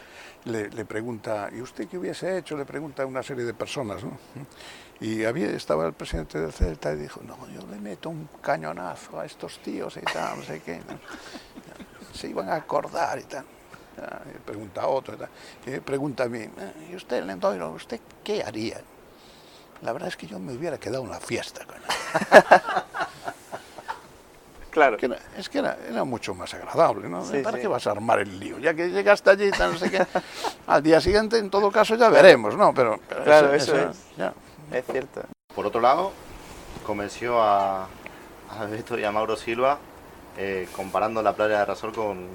Speaker 3: le, le pregunta, ¿y usted qué hubiese hecho? Le pregunta a una serie de personas, ¿no? Y había, estaba el presidente del Celta y dijo, no, yo le meto un cañonazo a estos tíos y tal, no sé qué. ¿no? Se iban a acordar y tal. Ah, pregunta a otro pregunta a mí, "Ah, ¿y usted, Lendoiro, usted qué haría? La verdad es que yo me hubiera quedado en la fiesta. coño". <laughs>
Speaker 4: Claro.
Speaker 3: Que era- es que era, era mucho más agradable, ¿no?
Speaker 4: Sí,
Speaker 3: ¿Para
Speaker 4: sí.
Speaker 3: qué vas a armar el lío? Ya que llegaste allí no sé qué. Al día siguiente, en todo caso, ya veremos, ¿no? Pero, pero
Speaker 4: Claro, eso es.
Speaker 3: ya.
Speaker 4: Es cierto.
Speaker 5: Por otro lado, convenció a, a Beto y a Mauro Silva eh, comparando la playa de Rasol con,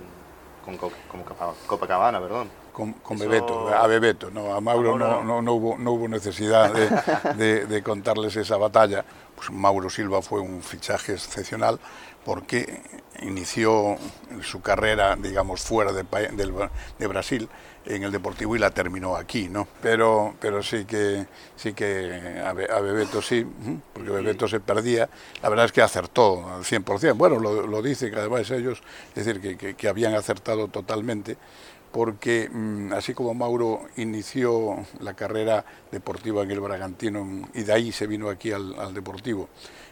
Speaker 5: con, Co- con Copa- Copacabana, perdón.
Speaker 3: Con, con
Speaker 5: Eso-
Speaker 3: Bebeto, a Bebeto, no, a Mauro, no, no, no hubo, no hubo necesidad de, <laughs> de- de contarles esa batalla. Pues Mauro Silva fue un fichaje excepcional porque inició su carrera, digamos, fuera de, del- de Brasil en el Deportivo y la terminó aquí, ¿no? Pero, pero sí que, sí que a, Be- a Bebeto sí, porque Bebeto se perdía. La verdad es que acertó al 100%. Bueno, lo, lo dicen además ellos, es decir, que- que- que habían acertado totalmente porque mm, así como Mauro inició la carrera deportiva en el Bragantino mm, y de ahí se vino aquí al, al Deportivo,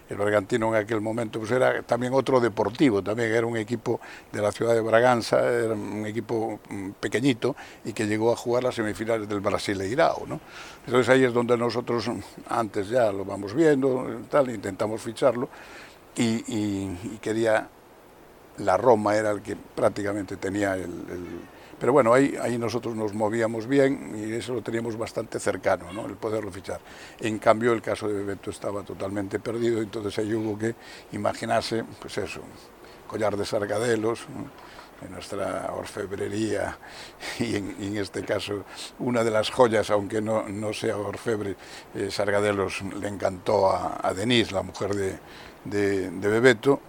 Speaker 3: el Bragantino en aquel momento pues era también otro deportivo, también era un equipo de la ciudad de Braganza, era un equipo mm, pequeñito y que llegó a jugar las semifinales del Brasileirao, ¿no? Entonces ahí es donde nosotros mm, antes ya lo vamos viendo, tal, intentamos ficharlo y, quería la Roma era el que prácticamente tenía el- Pero bueno, ahí, ahí nosotros nos movíamos bien y eso lo teníamos bastante cercano, ¿no? el poderlo fichar. En cambio, el caso de Bebeto estaba totalmente perdido, entonces ahí hubo que imaginarse, pues eso, collar de sargadelos, en nuestra orfebrería y en, este caso una de las joyas, aunque no, no sea orfebre, eh, Sargadelos le encantó a, a, Denise, la mujer de, de, de, Bebeto,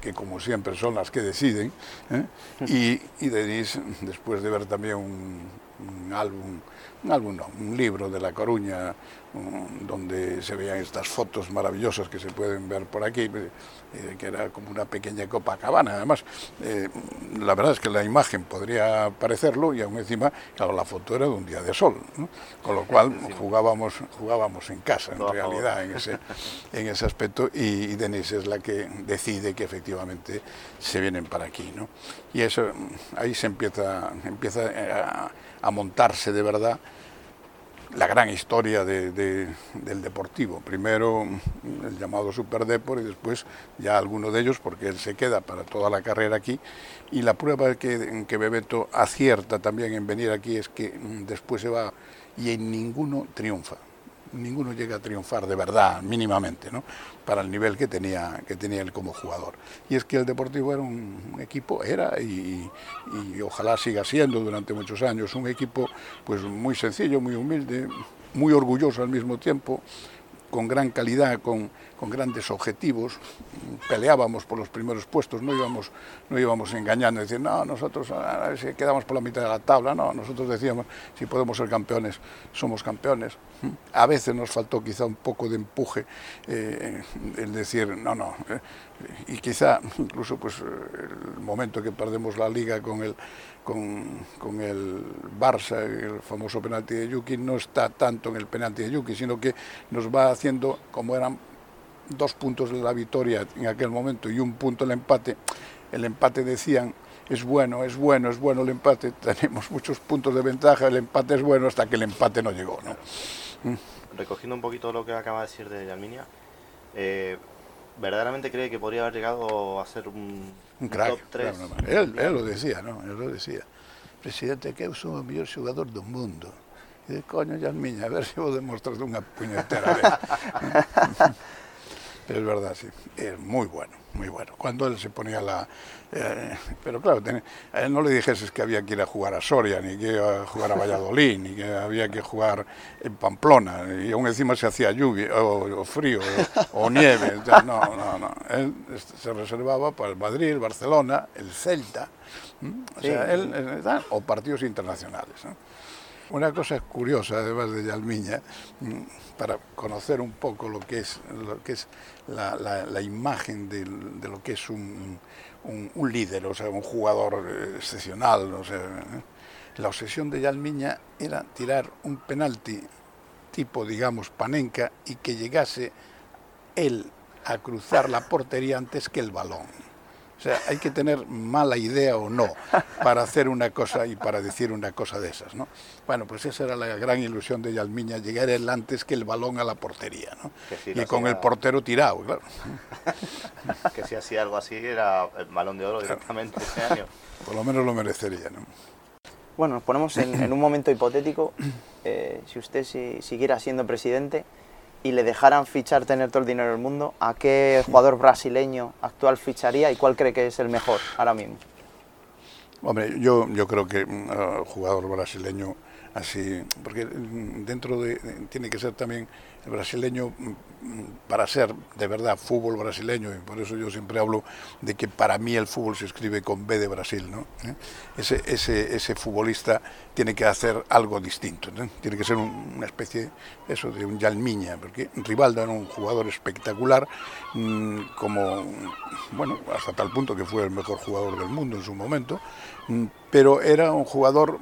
Speaker 3: que como siempre son las que deciden, ¿eh? <laughs> y, y, Denise, después de ver también un, un álbum, álbum no, un libro de La Coruña, donde se veían estas fotos maravillosas que se pueden ver por aquí, eh, que era como una pequeña Copacabana. Además, eh, la verdad es que la imagen podría parecerlo y aún encima, claro, la foto era de un día de sol, ¿no? con lo cual jugábamos, jugábamos en casa, en realidad, en ese, <laughs> en ese aspecto, y, y, Denise es la que decide que efectivamente se vienen para aquí. ¿no? Y eso, ahí se empieza, empieza a, a montarse de verdad la gran historia de, de, del Deportivo. Primero el llamado Super Depor y después ya alguno de ellos, porque él se queda para toda la carrera aquí. Y la prueba que, que Bebeto acierta también en venir aquí es que después se va y en ninguno triunfa ninguno llega a triunfar de verdad, mínimamente, ¿no? para el nivel que tenía, que tenía él como jugador. Y es que el Deportivo era un, equipo, era y, ojalá siga siendo durante muchos años, un equipo pues muy sencillo, muy humilde, muy orgulloso al mismo tiempo, con gran calidad, con, con, grandes objetivos, peleábamos por los primeros puestos, no íbamos, no íbamos engañando, decir, no, nosotros si quedamos por la mitad de la tabla, no, nosotros decíamos, si podemos ser campeones, somos campeones. A veces nos faltó quizá un poco de empuje, eh, el decir, no, no, eh, y quizá incluso pues el momento que perdemos la liga con el, con, con, el Barça, el famoso penalti de Yuki, no está tanto en el penalti de Yuki, sino que nos va haciendo, como eran dos puntos de la victoria en aquel momento y un punto el empate, el empate decían es bueno, es bueno, es bueno el empate, <laughs> tenemos muchos puntos de ventaja, el empate es bueno hasta que el empate no llegó. ¿no?
Speaker 5: Recogiendo un poquito lo que acaba de decir de Yalminia, eh, verdaderamente cree que podría haber llegado a ser un,
Speaker 3: un crack, top 3. Claro, no, él, él, lo decía, ¿no? Él lo decía. Presidente, que eu sou o mellor xogador do mundo. E de coño, Yasmiña, a ver se vos demostras unha puñetera vez. <laughs> es verdad, sí. Es muy bueno, muy bueno. Cuando él se ponía la... Eh, pero claro, ten, a él no le dijese que había que ir a jugar a Soria, ni que iba a jugar a Valladolid, <laughs> ni que había que jugar en Pamplona, y aún encima se hacía lluvia, o, o frío, o, o nieve. No, no, no. Él se reservaba para el Madrid, el Barcelona, el Celta, o sea, sí. él, o partidos internacionales. ¿no? Una cosa curiosa, además de Yalmiña, mm, para conocer un poco lo que es, lo que es la, imagen de, lo que es un, líder, o sea, un jugador excepcional. O sea, ¿eh? la obsesión de Yalmiña era tirar un penalti tipo, digamos, panenca y que llegase él a cruzar la portería antes que el balón. O sea, hay que tener mala idea o no para hacer una cosa y para decir una cosa de esas, ¿no? Bueno, pues esa era la gran ilusión de Yalmiña, llegar él antes que el balón a la portería, ¿no? Si y con hacía... el portero tirado, claro. <laughs>
Speaker 5: que si hacía algo así era el balón de oro directamente ese año.
Speaker 3: Por lo menos lo merecería, ¿no?
Speaker 4: Bueno, nos ponemos en, en un momento hipotético. Eh, si usted si, siguiera siendo presidente, y le dejaran fichar, tener todo el dinero del mundo, ¿a qué jugador brasileño actual ficharía y cuál cree que es el mejor ahora mismo?
Speaker 3: Hombre, yo, yo creo que uh, jugador brasileño así, porque dentro de, tiene que ser también brasileño para ser de verdad fútbol brasileño, y por eso yo siempre hablo de que para mí el fútbol se escribe con B de Brasil, ¿no? ¿Eh? Ese, ese, ese futbolista tiene que hacer algo distinto, tiene que ser un, una especie eso de un Yalmiña, porque Rivaldo era un jugador espectacular, mmm, como, bueno, hasta tal punto que fue el mejor jugador del mundo en su momento, mmm, pero era un jugador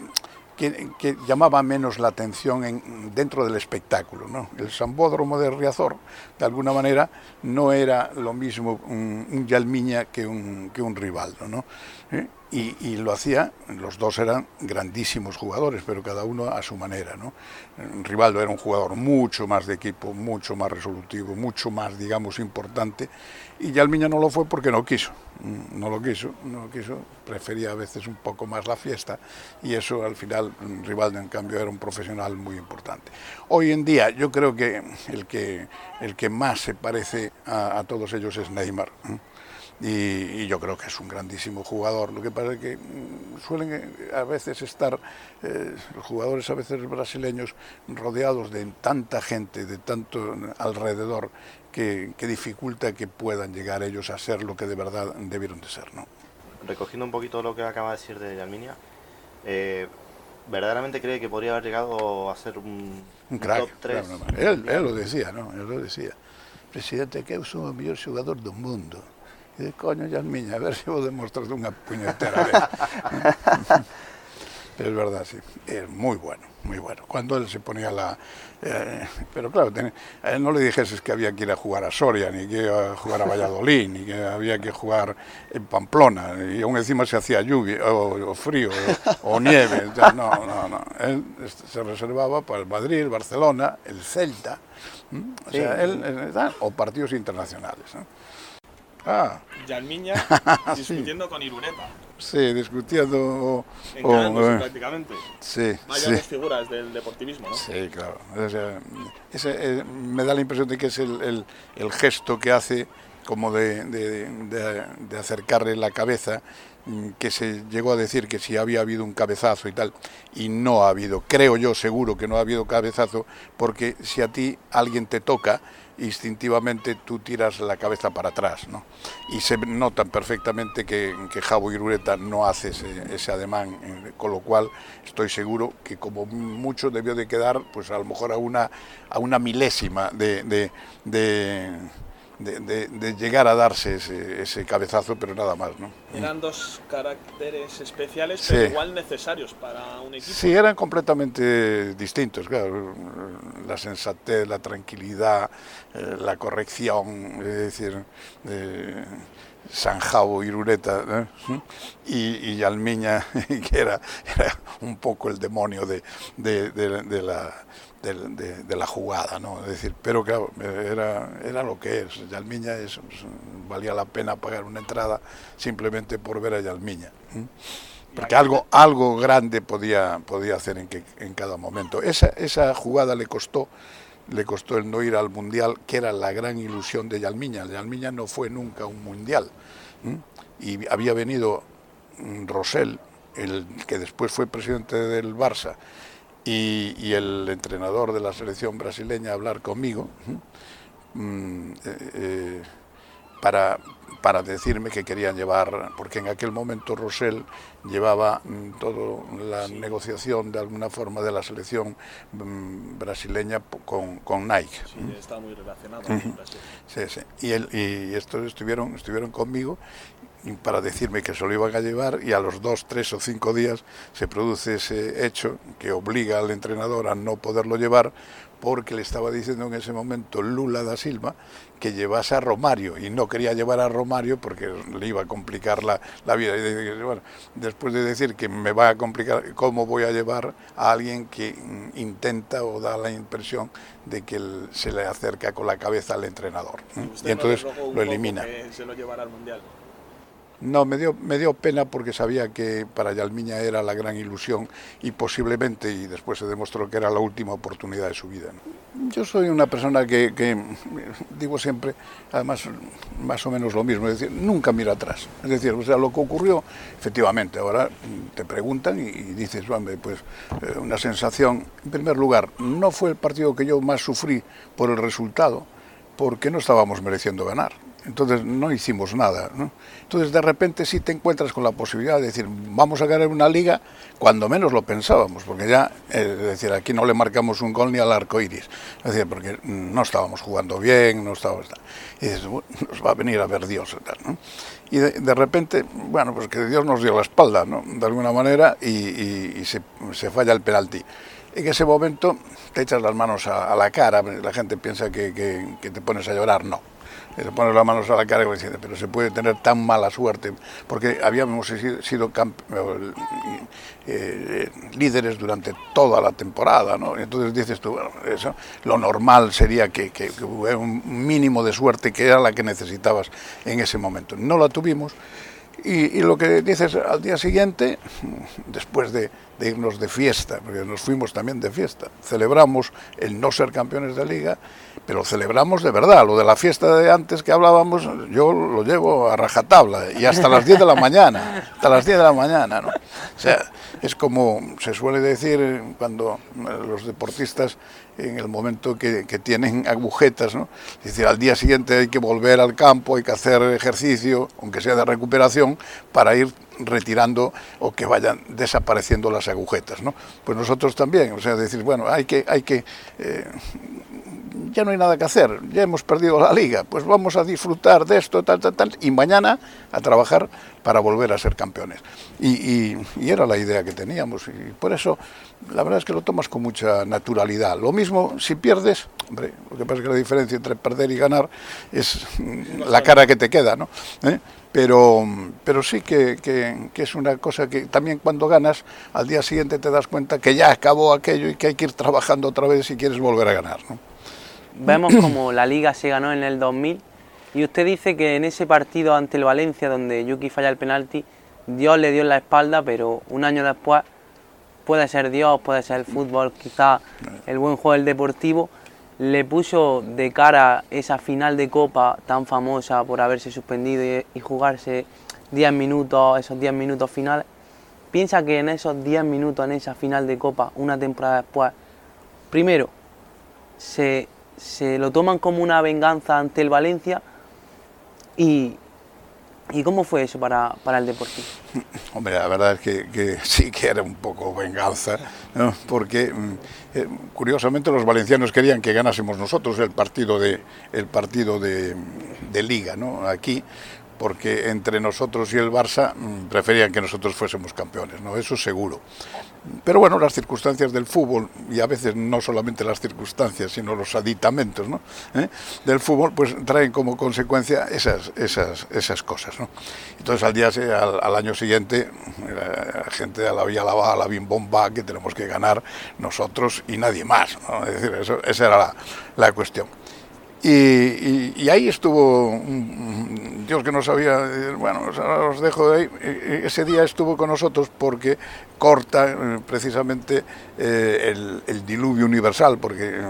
Speaker 3: que, llamaba menos la atención en, dentro del espectáculo. ¿no? El Sambódromo de Riazor, de alguna manera, no era lo mismo un, un Yalmiña que un, que un Rivaldo. ¿no? ¿Eh? Y, y, lo hacía, los dos eran grandísimos jugadores, pero cada uno a su manera. ¿no? Rivaldo era un jugador mucho más de equipo, mucho más resolutivo, mucho más, digamos, importante, Y Yalmiña no lo fue porque no quiso, mm, no lo quiso, no lo quiso, prefería a veces un poco más la fiesta y eso al final Rivaldo en cambio era un profesional muy importante. Hoy en día yo creo que el que, el que más se parece a, a todos ellos es Neymar. ¿Eh? y, yo creo que es un grandísimo jugador. Lo que pasa es que mm, suelen eh, a veces estar eh, los jugadores a veces brasileños rodeados de tanta gente, de tanto alrededor, que, dificulta que puedan llegar ellos a ser lo que de verdad debieron de ser. ¿no?
Speaker 5: Recogiendo un poquito lo que acaba de decir de Yalminia, eh, ¿verdaderamente cree que podría haber llegado a ser un,
Speaker 3: un crack? Top 3? él, él, lo decía, ¿no? Él lo decía. Presidente, que es o mellor xogador do mundo Y de coño, ya miña, a ver si vos demostras unha puñetera vez. <laughs> Es verdad, sí, es muy bueno, muy bueno. Cuando él se ponía la... Eh, pero claro, ten, a él no le dijeses que había que ir a jugar a Soria, ni que a jugar a Valladolid, ni que había que jugar en Pamplona, y aún encima se hacía lluvia, o, o frío, o, o nieve. Ya, no, no, no. Él se reservaba para el Madrid, el Barcelona, el Celta, o sea, él, o partidos internacionales. ¿no?
Speaker 6: Ah. Yalmiña <laughs> discutiendo con Irureta.
Speaker 3: Sí, discutiendo.
Speaker 6: Encarándose prácticamente.
Speaker 3: Sí.
Speaker 6: Vaya dos figuras del deportivismo, ¿no?
Speaker 3: Sí, claro. O sea, ese, eh, me da la impresión de que es el, el, el gesto que hace como de, acercarle la cabeza, mm, que se llegó a decir que si había habido un cabezazo y tal, y no ha habido, creo yo seguro que no ha habido cabezazo, porque si a ti alguien te toca, instintivamente tú tiras la cabeza para atrás, ¿no? Y se nota perfectamente que, que Javo Irureta no hace ese, ese, ademán, eh, con lo cual estoy seguro que como mucho debió de quedar, pues a lo mejor a una, a una milésima de, de, de de, de, llegar a darse ese, ese, cabezazo, pero nada más. ¿no?
Speaker 6: Eran dos caracteres especiales, sí. pero igual necesarios para un equipo.
Speaker 3: Sí, eran completamente distintos. Claro. La sensatez, la tranquilidad, eh, la corrección, es decir, eh, Sanjao Irureta ¿eh? y, y Almiña, <laughs> que era, era, un poco el demonio de, de, de la de, la jugada, ¿no? Es decir, pero era, era lo que es. Yalmiña valía la pena pagar una entrada simplemente por ver a Yalmiña. Porque algo, algo grande podía, podía hacer en, que, en cada momento. Esa, esa jugada le costó, le costó el no ir al Mundial, que era la gran ilusión de Yalmiña. Yalmiña no fue nunca un Mundial. Y había venido Rosell, el que después fue presidente del Barça, y, y, el entrenador de la selección brasileña a hablar conmigo mm, eh, eh, para, para decirme que querían llevar, porque en aquel momento Rosell llevaba mm, toda la sí. negociación de alguna forma de la selección mm, brasileña con, con Nike.
Speaker 6: Sí, está muy relacionado
Speaker 3: uh -huh. Sí, sí. Y, él, y estos estuvieron, estuvieron conmigo para decirme que se lo iban a llevar y a los dos, tres o cinco días se produce ese hecho que obliga al entrenador a no poderlo llevar porque le estaba diciendo en ese momento Lula da Silva que llevase a Romario y no quería llevar a Romario porque le iba a complicar la, la vida. Y bueno, después de decir que me va a complicar, ¿cómo voy a llevar a alguien que intenta o da la impresión de que él se le acerca con la cabeza al entrenador? Y entonces
Speaker 6: no
Speaker 3: lo elimina.
Speaker 6: Que se lo llevara al Mundial.
Speaker 3: No, me dio, me dio pena porque sabía que para Yalmiña era la gran ilusión y posiblemente, y después se demostró que era la última oportunidad de su vida. Yo soy una persona que, digo siempre, además, más o menos lo mismo, es decir, nunca mira atrás. Es decir, o sea, lo que ocurrió, efectivamente, ahora te preguntan y, y dices, pues eh, una sensación, en primer lugar, no fue el partido que yo más sufrí por el resultado, porque no estábamos mereciendo ganar entonces no hicimos nada. ¿no? Entonces de repente sí te encuentras con la posibilidad de decir, vamos a ganar una liga cuando menos lo pensábamos, porque ya, es decir, aquí no le marcamos un gol ni al arco iris, es decir, porque no estábamos jugando bien, no estábamos... Y dices, bueno, <laughs> nos va a venir a ver Dios. ¿no? Y de, repente, bueno, pues que Dios nos dio la espalda, ¿no? de alguna manera, y, y, y se, falla el penalti. En ese momento te echas las manos a, la cara, la gente piensa que te pones a llorar, no le pones las manos a la cara y dice, pero se puede tener tan mala suerte, porque habíamos sido eh, líderes durante toda la temporada, ¿no? Entonces dices tú, bueno, lo normal sería que hubiera un mínimo de suerte que era la que necesitabas en ese momento. No la tuvimos y, lo que dices al día siguiente, después de, irnos de fiesta, porque nos fuimos también de fiesta, celebramos el no ser campeones de liga, pero celebramos de verdad. Lo de la fiesta de antes que hablábamos, yo lo llevo a rajatabla y hasta las 10 de la mañana, hasta las 10 de la mañana, ¿no? O sea, es como se suele decir cuando los deportistas en el momento que, tienen agujetas, ¿no? Es decir, al día siguiente hay que volver al campo, hay que hacer ejercicio, aunque sea de recuperación, para ir retirando o que vayan desapareciendo las agujetas, ¿no? Pues nosotros también, o sea, decir, bueno, hay que, hay que eh, ya no hay nada que hacer, ya hemos perdido la liga, pues vamos a disfrutar de esto, tal, tal, tal, y mañana a trabajar para volver a ser campeones. Y, era la idea que teníamos, y por eso la verdad es que lo tomas con mucha naturalidad. Lo mismo si pierdes, hombre, lo que pasa es que la diferencia entre perder y ganar es la cara que te queda, ¿no? ¿Eh? Pero, pero sí que, que, que, es una cosa que también cuando ganas, al día siguiente te das cuenta que ya acabó aquello y que hay que ir trabajando otra vez si quieres volver a ganar. ¿no?
Speaker 7: Vemos <clears throat> como la liga se ganó en el 2000 y usted dice que en ese partido ante el Valencia donde Yuki falla el penalti, Dios le dio en la espalda, pero un año después puede ser Dios, puede ser el fútbol, quizá el buen juego del deportivo, le puso de cara esa final de Copa tan famosa por haberse suspendido y, jugarse 10 minutos, esos 10 minutos finales. Piensa que en esos 10 minutos, en esa final de Copa, una temporada después, primero, se se lo toman como una venganza ante el Valencia y, ¿Y cómo fue eso para, para, el Deportivo? <laughs>
Speaker 3: Hombre, la verdad es que, sí que era un poco venganza, porque mm, eh, curiosamente los valencianos querían que ganásemos nosotros el partido de, el partido de Liga, ¿no? Aquí, porque entre nosotros y el Barça mm, preferían que nosotros fuésemos campeones, ¿no? Eso seguro. Pero bueno, las circunstancias del fútbol, y a veces no solamente las circunstancias, sino los aditamentos ¿no? ¿Eh? del fútbol, pues traen como consecuencia esas, esas, esas cosas. ¿no? Entonces al, día, al, año siguiente, la gente a la vía lavada, a la bimbomba, que tenemos que ganar nosotros y nadie más. Es decir, eso, esa era la, la cuestión. Y, ahí estuvo, Dios que no sabía, bueno, os dejo de ahí, ese día estuvo con nosotros porque corta eh, precisamente eh, el, diluvio universal, porque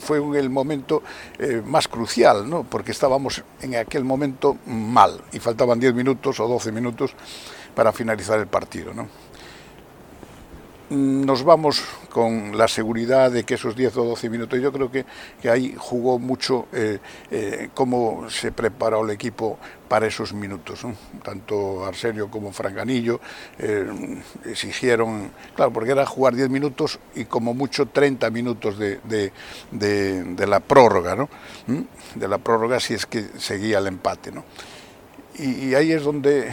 Speaker 3: fue, el momento eh, más crucial, ¿no? porque estábamos en aquel momento mal y faltaban 10 minutos o 12 minutos para finalizar el partido. ¿no? Nos vamos con la seguridad de que esos 10 o 12 minutos, yo creo que, que ahí jugó mucho eh, eh, cómo se preparó el equipo para esos minutos. Tanto Arsenio como Franganillo eh, exigieron, claro, porque era jugar 10 minutos y como mucho 30 minutos de, de, la prórroga, ¿no? ¿Mm? de la prórroga si es que seguía el empate. ¿no? y ahí es donde,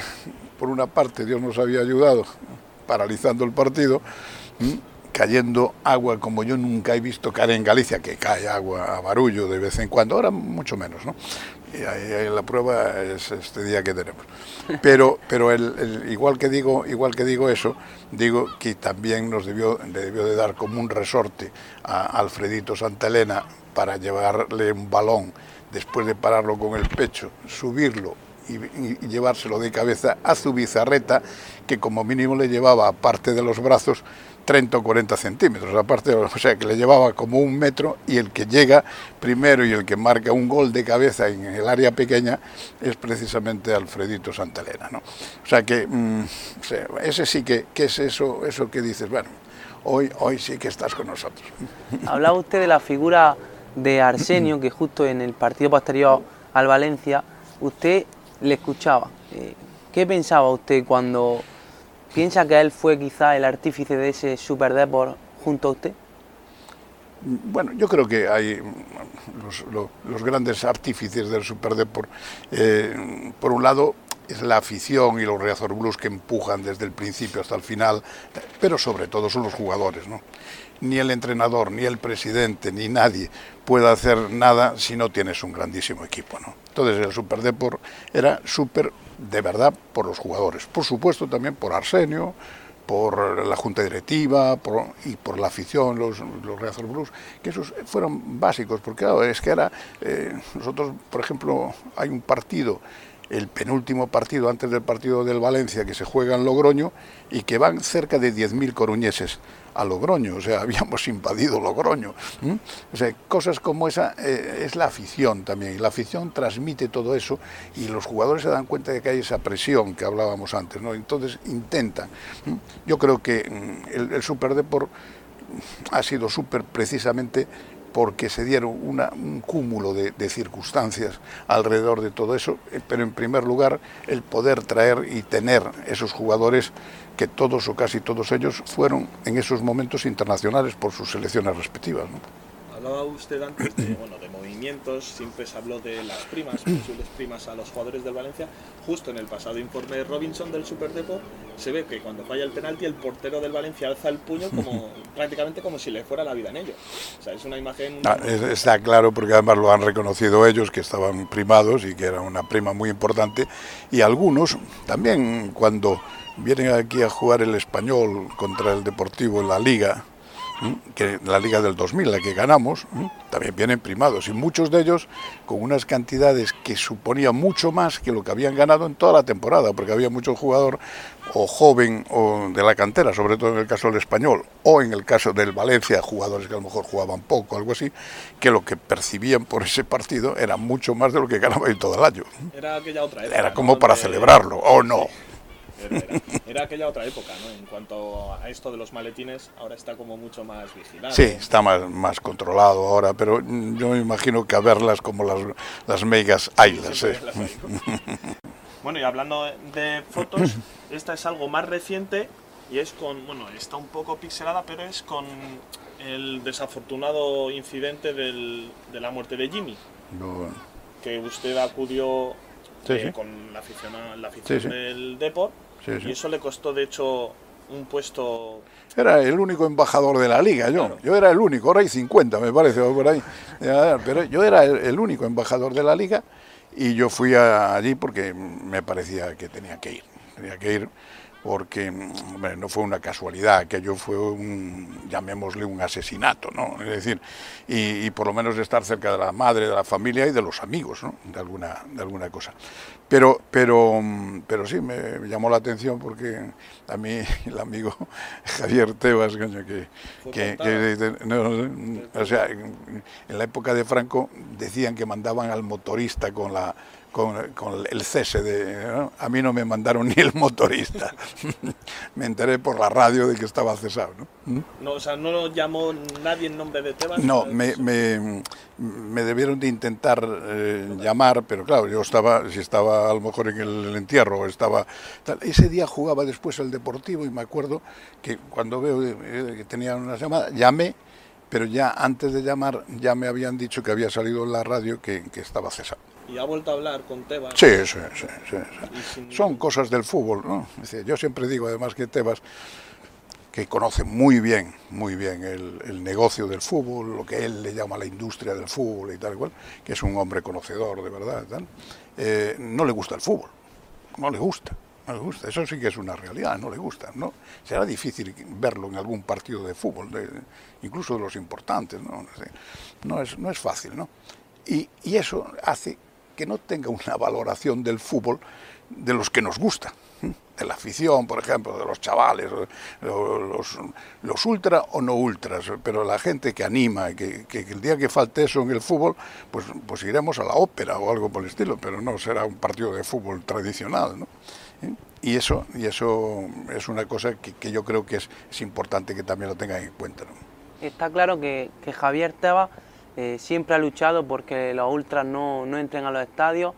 Speaker 3: por una parte, Dios nos había ayudado paralizando el partido, cayendo agua como yo nunca he visto caer en Galicia, que cae agua a barullo de vez en cuando, ahora mucho menos, ¿no? Y ahí, la prueba es este día que tenemos. Pero, pero el, igual, que digo, igual que digo eso, digo que también nos debió, le debió de dar como un resorte a Alfredito Santelena para llevarle un balón después de pararlo con el pecho, subirlo y, llevárselo de cabeza a su bizarreta, que como mínimo le llevaba, aparte de los brazos, 30 o 40 centímetros, aparte, o sea, que le llevaba como un metro y el que llega primero y el que marca un gol de cabeza en el área pequeña es precisamente Alfredito Santalena, ¿no? O sea que mm, ese sí que, que, es eso, eso que dices, bueno, hoy, hoy sí que estás con nosotros.
Speaker 7: Hablaba usted de la figura de Arsenio, que justo en el partido posterior al Valencia, usted le escuchaba. Eh, ¿Qué pensaba usted cuando piensa que él fue quizá el artífice de ese Super Deport junto a usted?
Speaker 3: Bueno, yo creo que hay los, grandes artífices del Super Deport. Eh, por un lado, es la afición y los Reazor Blues que empujan desde el principio hasta el final, pero sobre todo son los jugadores. ¿no? Ni el entrenador, ni el presidente, ni nadie puede hacer nada si no tienes un grandísimo equipo. ¿no? Entonces el Super Deport era súper de verdad por los jugadores. Por supuesto también por Arsenio, por la junta directiva y por la afición, los, los Reazor Blues, que esos fueron básicos, porque claro, es que era, eh, nosotros, por ejemplo, hay un partido el penúltimo partido antes del partido del Valencia que se juega en Logroño y que van cerca de 10.000 coruñeses a Logroño, o sea, <laughs> habíamos invadido Logroño. O sea, cosas como esa eh, es la afición también, y la afición transmite todo eso y los jugadores se dan cuenta de que hay esa presión que hablábamos antes, ¿no? Entonces intentan. Yo creo que mm, el, el Super ha sido súper precisamente porque se dieron un cúmulo de, circunstancias alrededor de todo eso, eh, pero en primer lugar el poder traer y tener esos jugadores que todos o casi todos ellos fueron en esos momentos internacionales por sus selecciones respectivas.
Speaker 6: Hablaba usted antes de, bueno, de movimientos, siempre se habló de las primas, posibles primas a los jugadores del Valencia. Justo en el pasado informe de Robinson del Superdepo se ve que cuando falla el penalti el portero del Valencia alza el puño como prácticamente como si le fuera la vida en ello. O sea, es una imagen...
Speaker 3: Ah, está claro porque además lo han reconocido ellos que estaban primados y que era una prima muy importante y algunos también cuando vienen aquí a jugar el español contra el Deportivo en la liga que la Liga del 2000, la que ganamos, también vienen primados y muchos de ellos con unas cantidades que suponían mucho más que lo que habían ganado en toda la temporada, porque había mucho jugador o joven o de la cantera, sobre todo en el caso del español, o en el caso del Valencia, jugadores que a lo mejor jugaban poco, algo así, que lo que percibían por ese partido era mucho más de lo que ganaban en todo el año.
Speaker 6: Era aquella otra
Speaker 3: Era como para celebrarlo, o no.
Speaker 6: Era, aquella otra época, ¿no? En cuanto a esto de los maletines, ahora está como mucho más vigilado.
Speaker 3: Sí, está más, más controlado ahora, pero yo me imagino que a verlas como las, las megas islas. ¿eh?
Speaker 6: bueno, y hablando de fotos, <clears throat> esta es algo más reciente y es con, bueno, está un poco pixelada, pero es con el desafortunado incidente del, de la muerte de Jimmy. Que usted acudió eh, con la afición, la afición del Deport y eso le costó, de hecho, un puesto...
Speaker 3: Era el único embajador de la liga, yo. Yo era el único, ahora hay 50, me parece, por ahí. <laughs> Pero yo era el, único embajador de la liga y yo fui allí porque me parecía que tenía que ir. Tenía que ir porque no fue una casualidad, aquello fue un, llamémosle un asesinato, ¿no? Es decir, y, por lo menos estar cerca de la madre, de la familia y de los amigos, ¿no? De alguna, de alguna cosa. Pero, pero, pero sí, me llamó la atención porque a mí <laughs> el amigo Javier Tebas, que, que, o sea, en la época de Franco decían que mandaban al motorista con la con, el cese de... A mí no me mandaron <laughs> ni el motorista. <laughs> me enteré por la radio de que estaba cesado.
Speaker 6: ¿no? ¿Mm? no o sea, ¿no lo llamó nadie en nombre de Tebas?
Speaker 3: No, me, me, me, debieron de intentar eh, llamar, pero claro, yo estaba, si estaba a lo mejor en el, entierro, estaba... Ese día jugaba después el Deportivo y me acuerdo que cuando veo eh, que tenía una llamada, llamé pero ya antes de llamar ya me habían dicho que había salido en la radio que, que estaba cesado
Speaker 6: y ha vuelto a hablar con Tebas.
Speaker 3: Sí, sí, sí. sí, Son cosas del fútbol, ¿no? yo siempre digo, además, que Tebas, que conoce muy bien, muy bien el, negocio del fútbol, lo que él le llama la industria del fútbol y tal y cual, que es un hombre conocedor de verdad, eh, no le gusta el fútbol, no le gusta. No le gusta, eso sí que es una realidad, no le gusta, ¿no? Será difícil verlo en algún partido de fútbol, incluso de los importantes, ¿no? No es, no es fácil, ¿no? Y, y eso hace que no tenga una valoración del fútbol de los que nos gusta, de la afición, por ejemplo, de los chavales, los, los ultra o no ultras, pero la gente que anima, que, el día que falte eso en el fútbol, pues, pues iremos a la ópera o algo por el estilo, pero no será un partido de fútbol tradicional. ¿no? ¿Eh? Y eso, y eso es una cosa que, yo creo que es, es, importante que también lo tengan en cuenta.
Speaker 7: Está claro que, que Javier Teba eh, siempre ha luchado porque los ultras no, no entren a los estadios,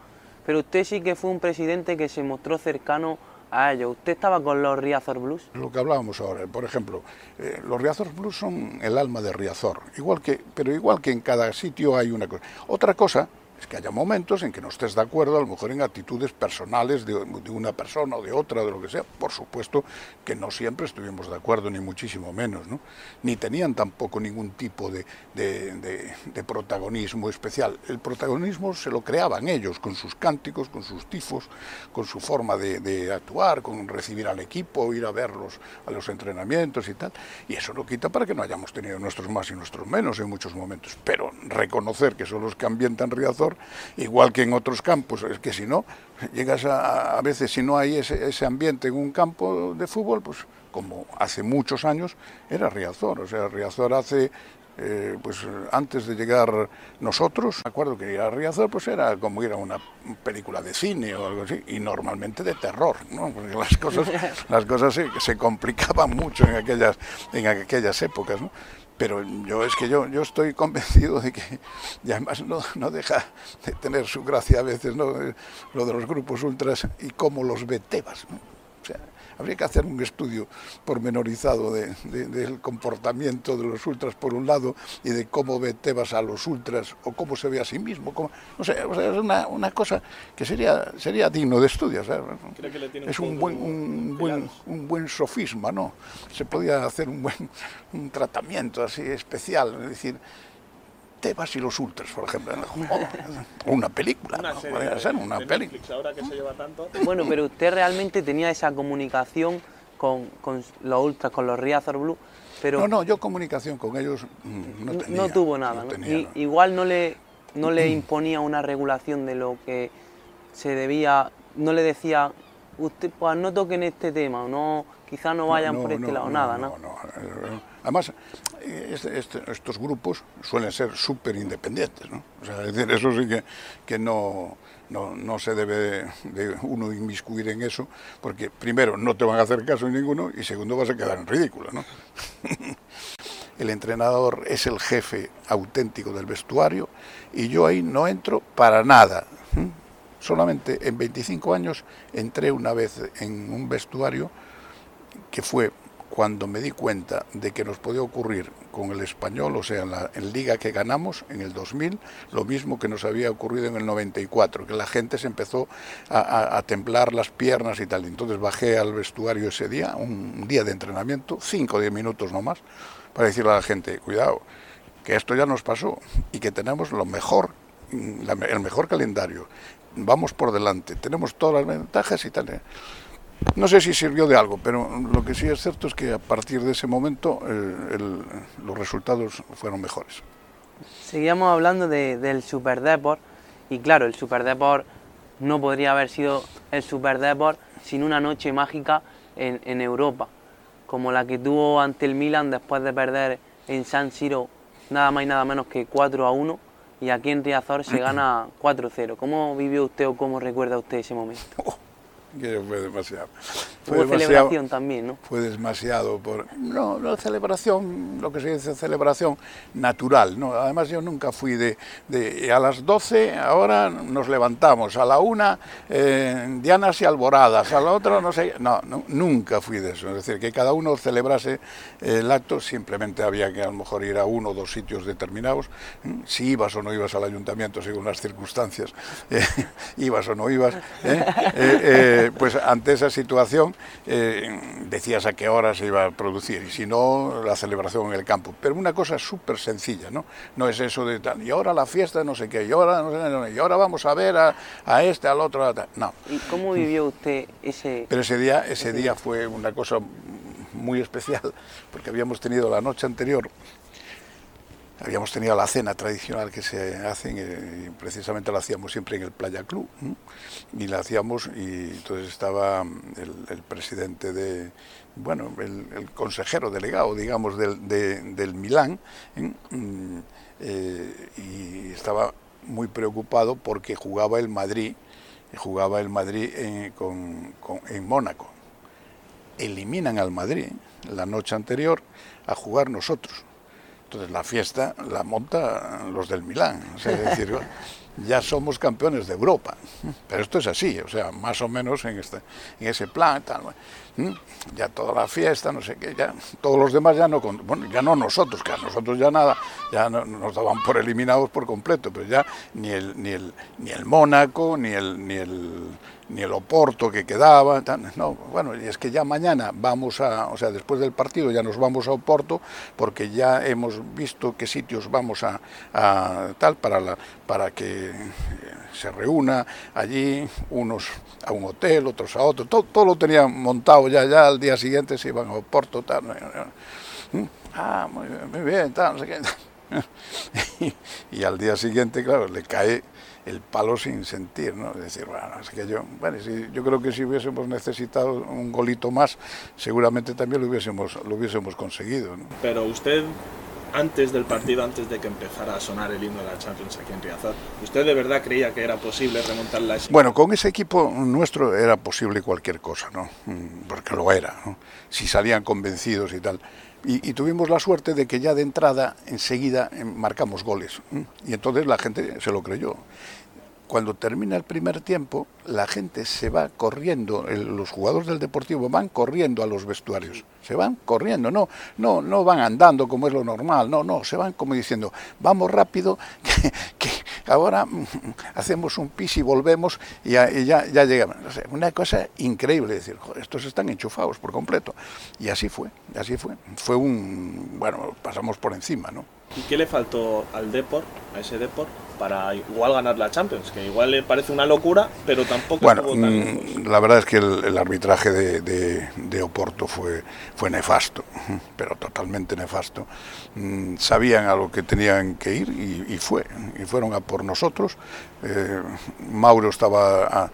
Speaker 7: pero usted sí que fue un presidente que se mostró cercano a ellos. ¿Usted estaba con los Riazor Blues?
Speaker 3: Lo que hablábamos ahora, por ejemplo, eh, los Riazor Blues son el alma de Riazor, igual que, pero igual que en cada sitio hay una cosa. Otra cosa es que haya momentos en que no estés de acuerdo, a lo mejor en actitudes personales de, una persona o de otra, de lo que sea. Por supuesto que no siempre estuvimos de acuerdo, ni muchísimo menos, ¿no? ni tenían tampoco ningún tipo de, de, de, protagonismo especial. El protagonismo se lo creaban ellos, con sus cánticos, con sus tifos, con su forma de, actuar, con recibir al equipo, ir a verlos a los entrenamientos y tal. Y eso no quita para que no hayamos tenido nuestros más y nuestros menos en muchos momentos. Pero reconocer que son los que ambientan Riazor igual que en otros campos, es que si no, llegas a, a veces si no hay ese, ese, ambiente en un campo de fútbol, pues como hace muchos años era Riazor, o sea, Riazor hace eh, pues antes de llegar nosotros, me acuerdo que ir a Riazor pues era como ir a una película de cine o algo así, y normalmente de terror, ¿no? porque las cosas, <laughs> las cosas se, se complicaban mucho en aquellas, en aquellas épocas. ¿no? Pero yo es que yo, yo estoy convencido de que, y además no, no deja de tener su gracia a veces, ¿no? lo de los grupos ultras y cómo los ve Tebas. ¿no? Habría que hacer un estudio pormenorizado de, de, del comportamiento de los ultras por un lado y de cómo ve Tebas a los ultras o cómo se ve a sí mismo. Cómo, no sé, o sea, es una, una, cosa que sería, sería digno de estudio. es un buen, un, buen, un buen sofisma, ¿no? Se podía hacer un buen un tratamiento así especial, es decir, Tebas y los Ultras, por ejemplo. O <laughs> una película,
Speaker 6: una
Speaker 3: ¿no?
Speaker 6: serie
Speaker 3: ser una
Speaker 6: de
Speaker 3: película.
Speaker 6: Netflix, ahora que se lleva tanto.
Speaker 7: Bueno, pero usted realmente tenía esa comunicación con, con los ultras, con los Riazor Blue, pero
Speaker 3: No, no, yo comunicación con ellos mm, no
Speaker 7: no,
Speaker 3: tenía.
Speaker 7: tuvo nada.
Speaker 3: no
Speaker 7: ¿no?
Speaker 3: tenía,
Speaker 7: Y-
Speaker 3: no.
Speaker 7: Igual no le, no le imponía una regulación de lo que se debía, no le decía, usted pues no toquen este tema, o no, quizás no vayan
Speaker 3: No,
Speaker 7: por este
Speaker 3: no,
Speaker 7: lado,
Speaker 3: no,
Speaker 7: nada,
Speaker 3: no,
Speaker 7: ¿no?
Speaker 3: no. Además, este- este- estos grupos suelen ser súper independientes, ¿no? O sea, es decir, eso sí que, que no, no, no se debe de uno inmiscuir en eso, porque primero no te van a hacer caso ninguno y segundo vas a quedar en ridículo, ¿no? <laughs> El entrenador es el jefe auténtico del vestuario y yo ahí no entro para nada. ¿m? Solamente en 25 años entré una vez en un vestuario que fue cuando me di cuenta de que nos podía ocurrir con el español, o sea, en la liga que ganamos en el 2000, lo mismo que nos había ocurrido en el 94, que la gente se empezó a, a- temblar las piernas y tal. Entonces bajé al vestuario ese día, un día de entrenamiento, 5 o 10 minutos nomás, para decirle a la gente, cuidado, que esto ya nos pasó y que tenemos lo mejor, el mejor calendario. Vamos por delante, tenemos todas las ventajas y tal. No sé si sirvió de algo, pero lo que sí es cierto es que a partir de ese momento eh, el- los resultados fueron mejores.
Speaker 7: Seguíamos hablando de- del Super Deport y claro, el Super Deport no podría haber sido el Super Deport sin una noche mágica en, en Europa, como la que tuvo ante el Milan después de perder en San Siro nada más y nada menos que 4 a 1 y aquí en Riazor se gana 4-0. ¿Cómo vivió usted o cómo recuerda usted ese momento? <laughs>
Speaker 3: Que fue demasiado. Fue
Speaker 7: celebración también, ¿no?
Speaker 3: fue demasiado por no no celebración lo que se dice celebración natural no además yo nunca fui de, de a las 12 ahora nos levantamos a la una eh, dianas y alboradas a la otra no sé no, no, nunca fui de eso es decir que cada uno celebrase el acto simplemente había que a lo mejor ir a uno o dos sitios determinados ¿eh? si ibas o no ibas al ayuntamiento según las circunstancias <laughs> eh, ibas o no ibas ¿eh? Eh, eh, pues ante esa situación eh, decías a qué hora se iba a producir y si no la celebración en el campo. Pero una cosa súper sencilla no no es eso de tal y ahora la fiesta no sé qué y ahora no sé qué, y ahora vamos a ver a, a este al otro a tal". no.
Speaker 7: ¿Y cómo vivió usted ese...
Speaker 3: pero ese día ese día fue una cosa muy especial porque habíamos tenido la noche anterior habíamos tenido la cena tradicional que se hace, eh, y precisamente la hacíamos siempre en el Playa Club, y la hacíamos, y entonces estaba el, el presidente de, bueno, el, consejero delegado, digamos, del, de- del Milán, ¿eh? Mm, eh, y estaba muy preocupado porque jugaba el Madrid, jugaba el Madrid con- con- en Mónaco. Eliminan al Madrid la noche anterior a jugar nosotros. Entonces la fiesta la monta los del Milán. o sea, es decir, <laughs> ya somos campeones de Europa. Pero esto es así, o sea, más o menos en, este, en ese plan. Tal, ya toda la fiesta, no sé qué, ya todos los demás ya no, bueno, ya no nosotros, que a nosotros ya nada, ya no, nos daban por eliminados por completo, pero ya ni el, ni el, ni el Mónaco, ni el, ni el ni el Oporto que quedaba, no, bueno, y es que ya mañana vamos a, o sea, después del partido ya nos vamos a Oporto porque ya hemos visto qué sitios vamos a, tal para la, para que se reúna allí, unos a un hotel, otros a otro, todo, todo lo tenían montado ya, ya al día siguiente se iban a Oporto, tal, ¿Mm? ah, muy bien, muy bien, tal, no sé qué. <laughs> y al día siguiente, claro, le cae el palo sin sentir, ¿no? Es decir, bueno, es que yo, bueno, yo creo que si hubiésemos necesitado un golito más, seguramente también lo hubiésemos, lo hubiésemos conseguido. ¿no?
Speaker 6: Pero usted, antes del partido, antes de que empezara a sonar el himno de la Champions aquí en Riazor, ¿usted de verdad creía que era posible remontar la
Speaker 3: Bueno, con ese equipo nuestro era posible cualquier cosa, ¿no? Mm, porque lo era, ¿no? Si salían convencidos y tal. Y, tuvimos la suerte de que ya de entrada, enseguida, eh, marcamos goles. Y entonces la gente se lo creyó cuando termina el primer tiempo, la gente se va corriendo, los jugadores del Deportivo van corriendo a los vestuarios, se van corriendo, no, no, no van andando como es lo normal, no, no, se van como diciendo, vamos rápido, <laughs> que, ahora mm, hacemos un pis y volvemos y ya, ya, llegamos. una cosa increíble, decir, estos están enchufados por completo. Y así fue, así fue. Fue un, bueno, pasamos por encima, ¿no?
Speaker 6: ¿Y qué le faltó al Deport, a ese Deport, para igual ganar la Champions? Que igual le parece una locura, pero tampoco...
Speaker 3: Bueno, mm, la verdad es que el, arbitraje de, de, Oporto fue, fue nefasto, <laughs> pero totalmente nefasto. Mm, sabían a lo que tenían que ir y, fue, y fueron a por nosotros. Eh, Mauro estaba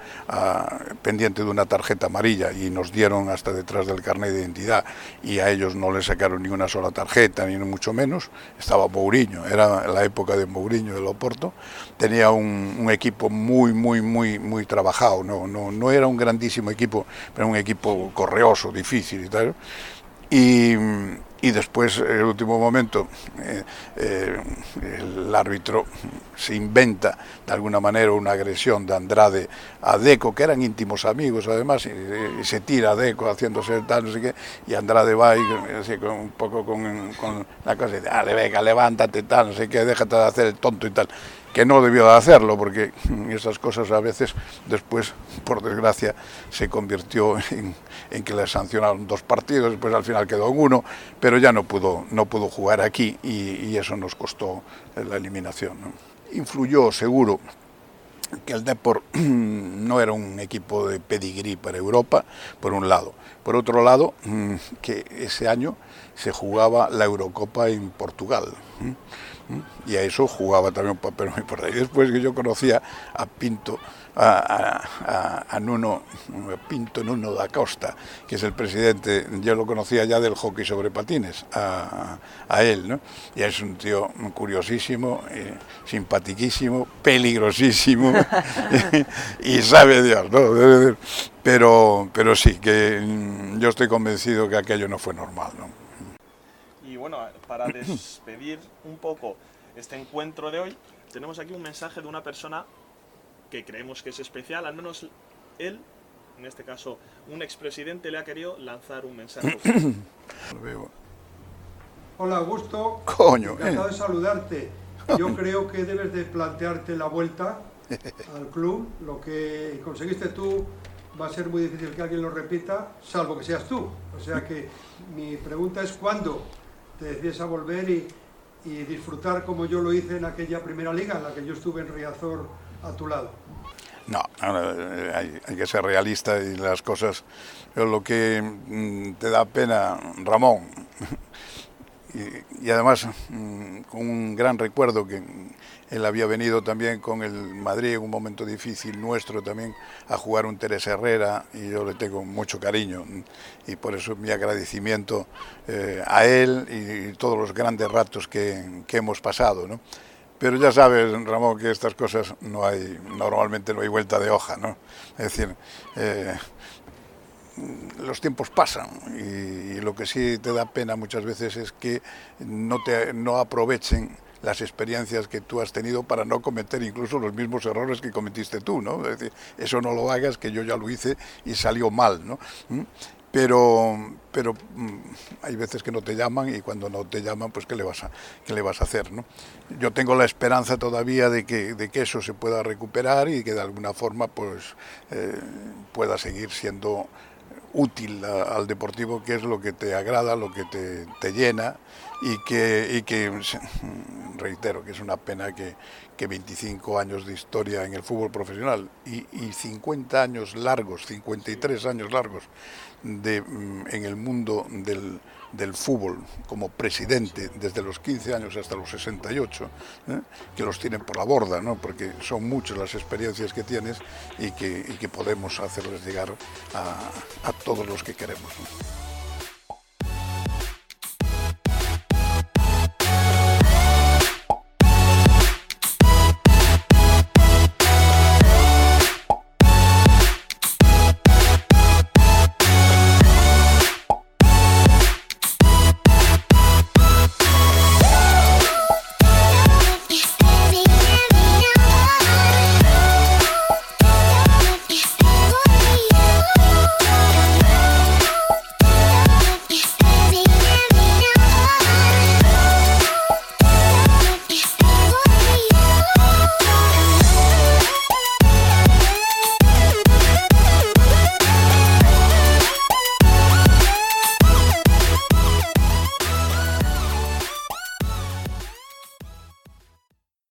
Speaker 3: pendiente de una tarjeta amarilla y nos dieron hasta detrás del carnet de identidad y a ellos no les sacaron ni una sola tarjeta, ni mucho menos. Estaba Mourinho, era la época de Mourinho del Oporto. Tenía un, equipo muy, muy, muy, muy trabajado. No, no, no era un grandísimo equipo, pero un equipo correoso, difícil y tal. Y, y después, en el último momento, eh, eh, el árbitro se inventa de alguna manera una agresión de Andrade a Deco, que eran íntimos amigos además, y, se tira a Deco haciéndose tal, no sé qué, y Andrade va y un poco con, con la cosa y dice, dale, venga, levántate, tal, no sé qué, déjate de hacer el tonto y tal que no debió de hacerlo, porque <laughs> esas cosas a veces después, por desgracia, se convirtió en, que le sancionaron dos partidos, después al final quedó en uno, pero ya no pudo, no pudo jugar aquí y, eso nos costó la eliminación. Influyó seguro que el Depor <clears throat> no era un equipo de pedigrí para Europa, por un lado. Por otro lado, que ese año se jugaba la Eurocopa en Portugal y a eso jugaba también un papel muy importante. Y después que yo conocía a Pinto, a, a, Nuno, Pinto Nuno da Costa, que es el presidente, yo lo conocía ya del hockey sobre patines, a, él, ¿no? Y es un tío curiosísimo, eh, simpatiquísimo, peligrosísimo, <laughs> y sabe Dios, ¿no? Pero, pero sí, que mm, yo estoy convencido que aquello no fue normal, ¿no?
Speaker 6: bueno, para despedir un poco este encuentro de hoy, tenemos aquí un mensaje de una persona que creemos que es especial, al menos él, en este caso un expresidente, le ha querido lanzar un mensaje. <coughs>
Speaker 8: Hola Augusto,
Speaker 3: Coño,
Speaker 8: encantado de saludarte. Yo creo que debes de plantearte la vuelta <laughs> al club. Lo que conseguiste tú va a ser muy difícil que alguien lo repita, salvo que seas tú. O sea que mi pregunta es cuándo te decides a volver y, disfrutar como yo lo hice en aquella primera liga en la que yo estuve en Riazor a tu lado.
Speaker 3: No, hay, hay, que ser realista y las cosas. Lo que mm, te da pena, Ramón, <laughs> y, además mm, un gran recuerdo que él había venido también con el Madrid en un momento difícil nuestro también a jugar un Teresa Herrera y yo le tengo mucho cariño y por eso mi agradecimiento eh, a él y, todos los grandes ratos que, hemos pasado. ¿no? Pero ya sabes, Ramón, que estas cosas no hay, normalmente no hay vuelta de hoja, ¿no? Es decir, eh, los tiempos pasan y, lo que sí te da pena muchas veces es que no, te, no aprovechen las experiencias que tú has tenido para no cometer incluso los mismos errores que cometiste tú, ¿no? Es decir, eso no lo hagas, que yo ya lo hice y salió mal, ¿no? ¿Mm? pero, pero mm, hay veces que no te llaman y cuando no te llaman, pues ¿qué le vas a, qué le vas a hacer? ¿no? Yo tengo la esperanza todavía de que, de que eso se pueda recuperar y que de alguna forma pues, eh, pueda seguir siendo útil al deportivo, que es lo que te agrada, lo que te, te llena y que, y que, reitero, que es una pena que, que 25 años de historia en el fútbol profesional y, y 50 años largos, 53 años largos de, mm, en el mundo del, del, fútbol como presidente desde los 15 años hasta los 68, ¿eh? que los tienen por la borda, ¿no? porque son muchas las experiencias que tienes y que, y que podemos hacerles llegar a, a todos los que queremos.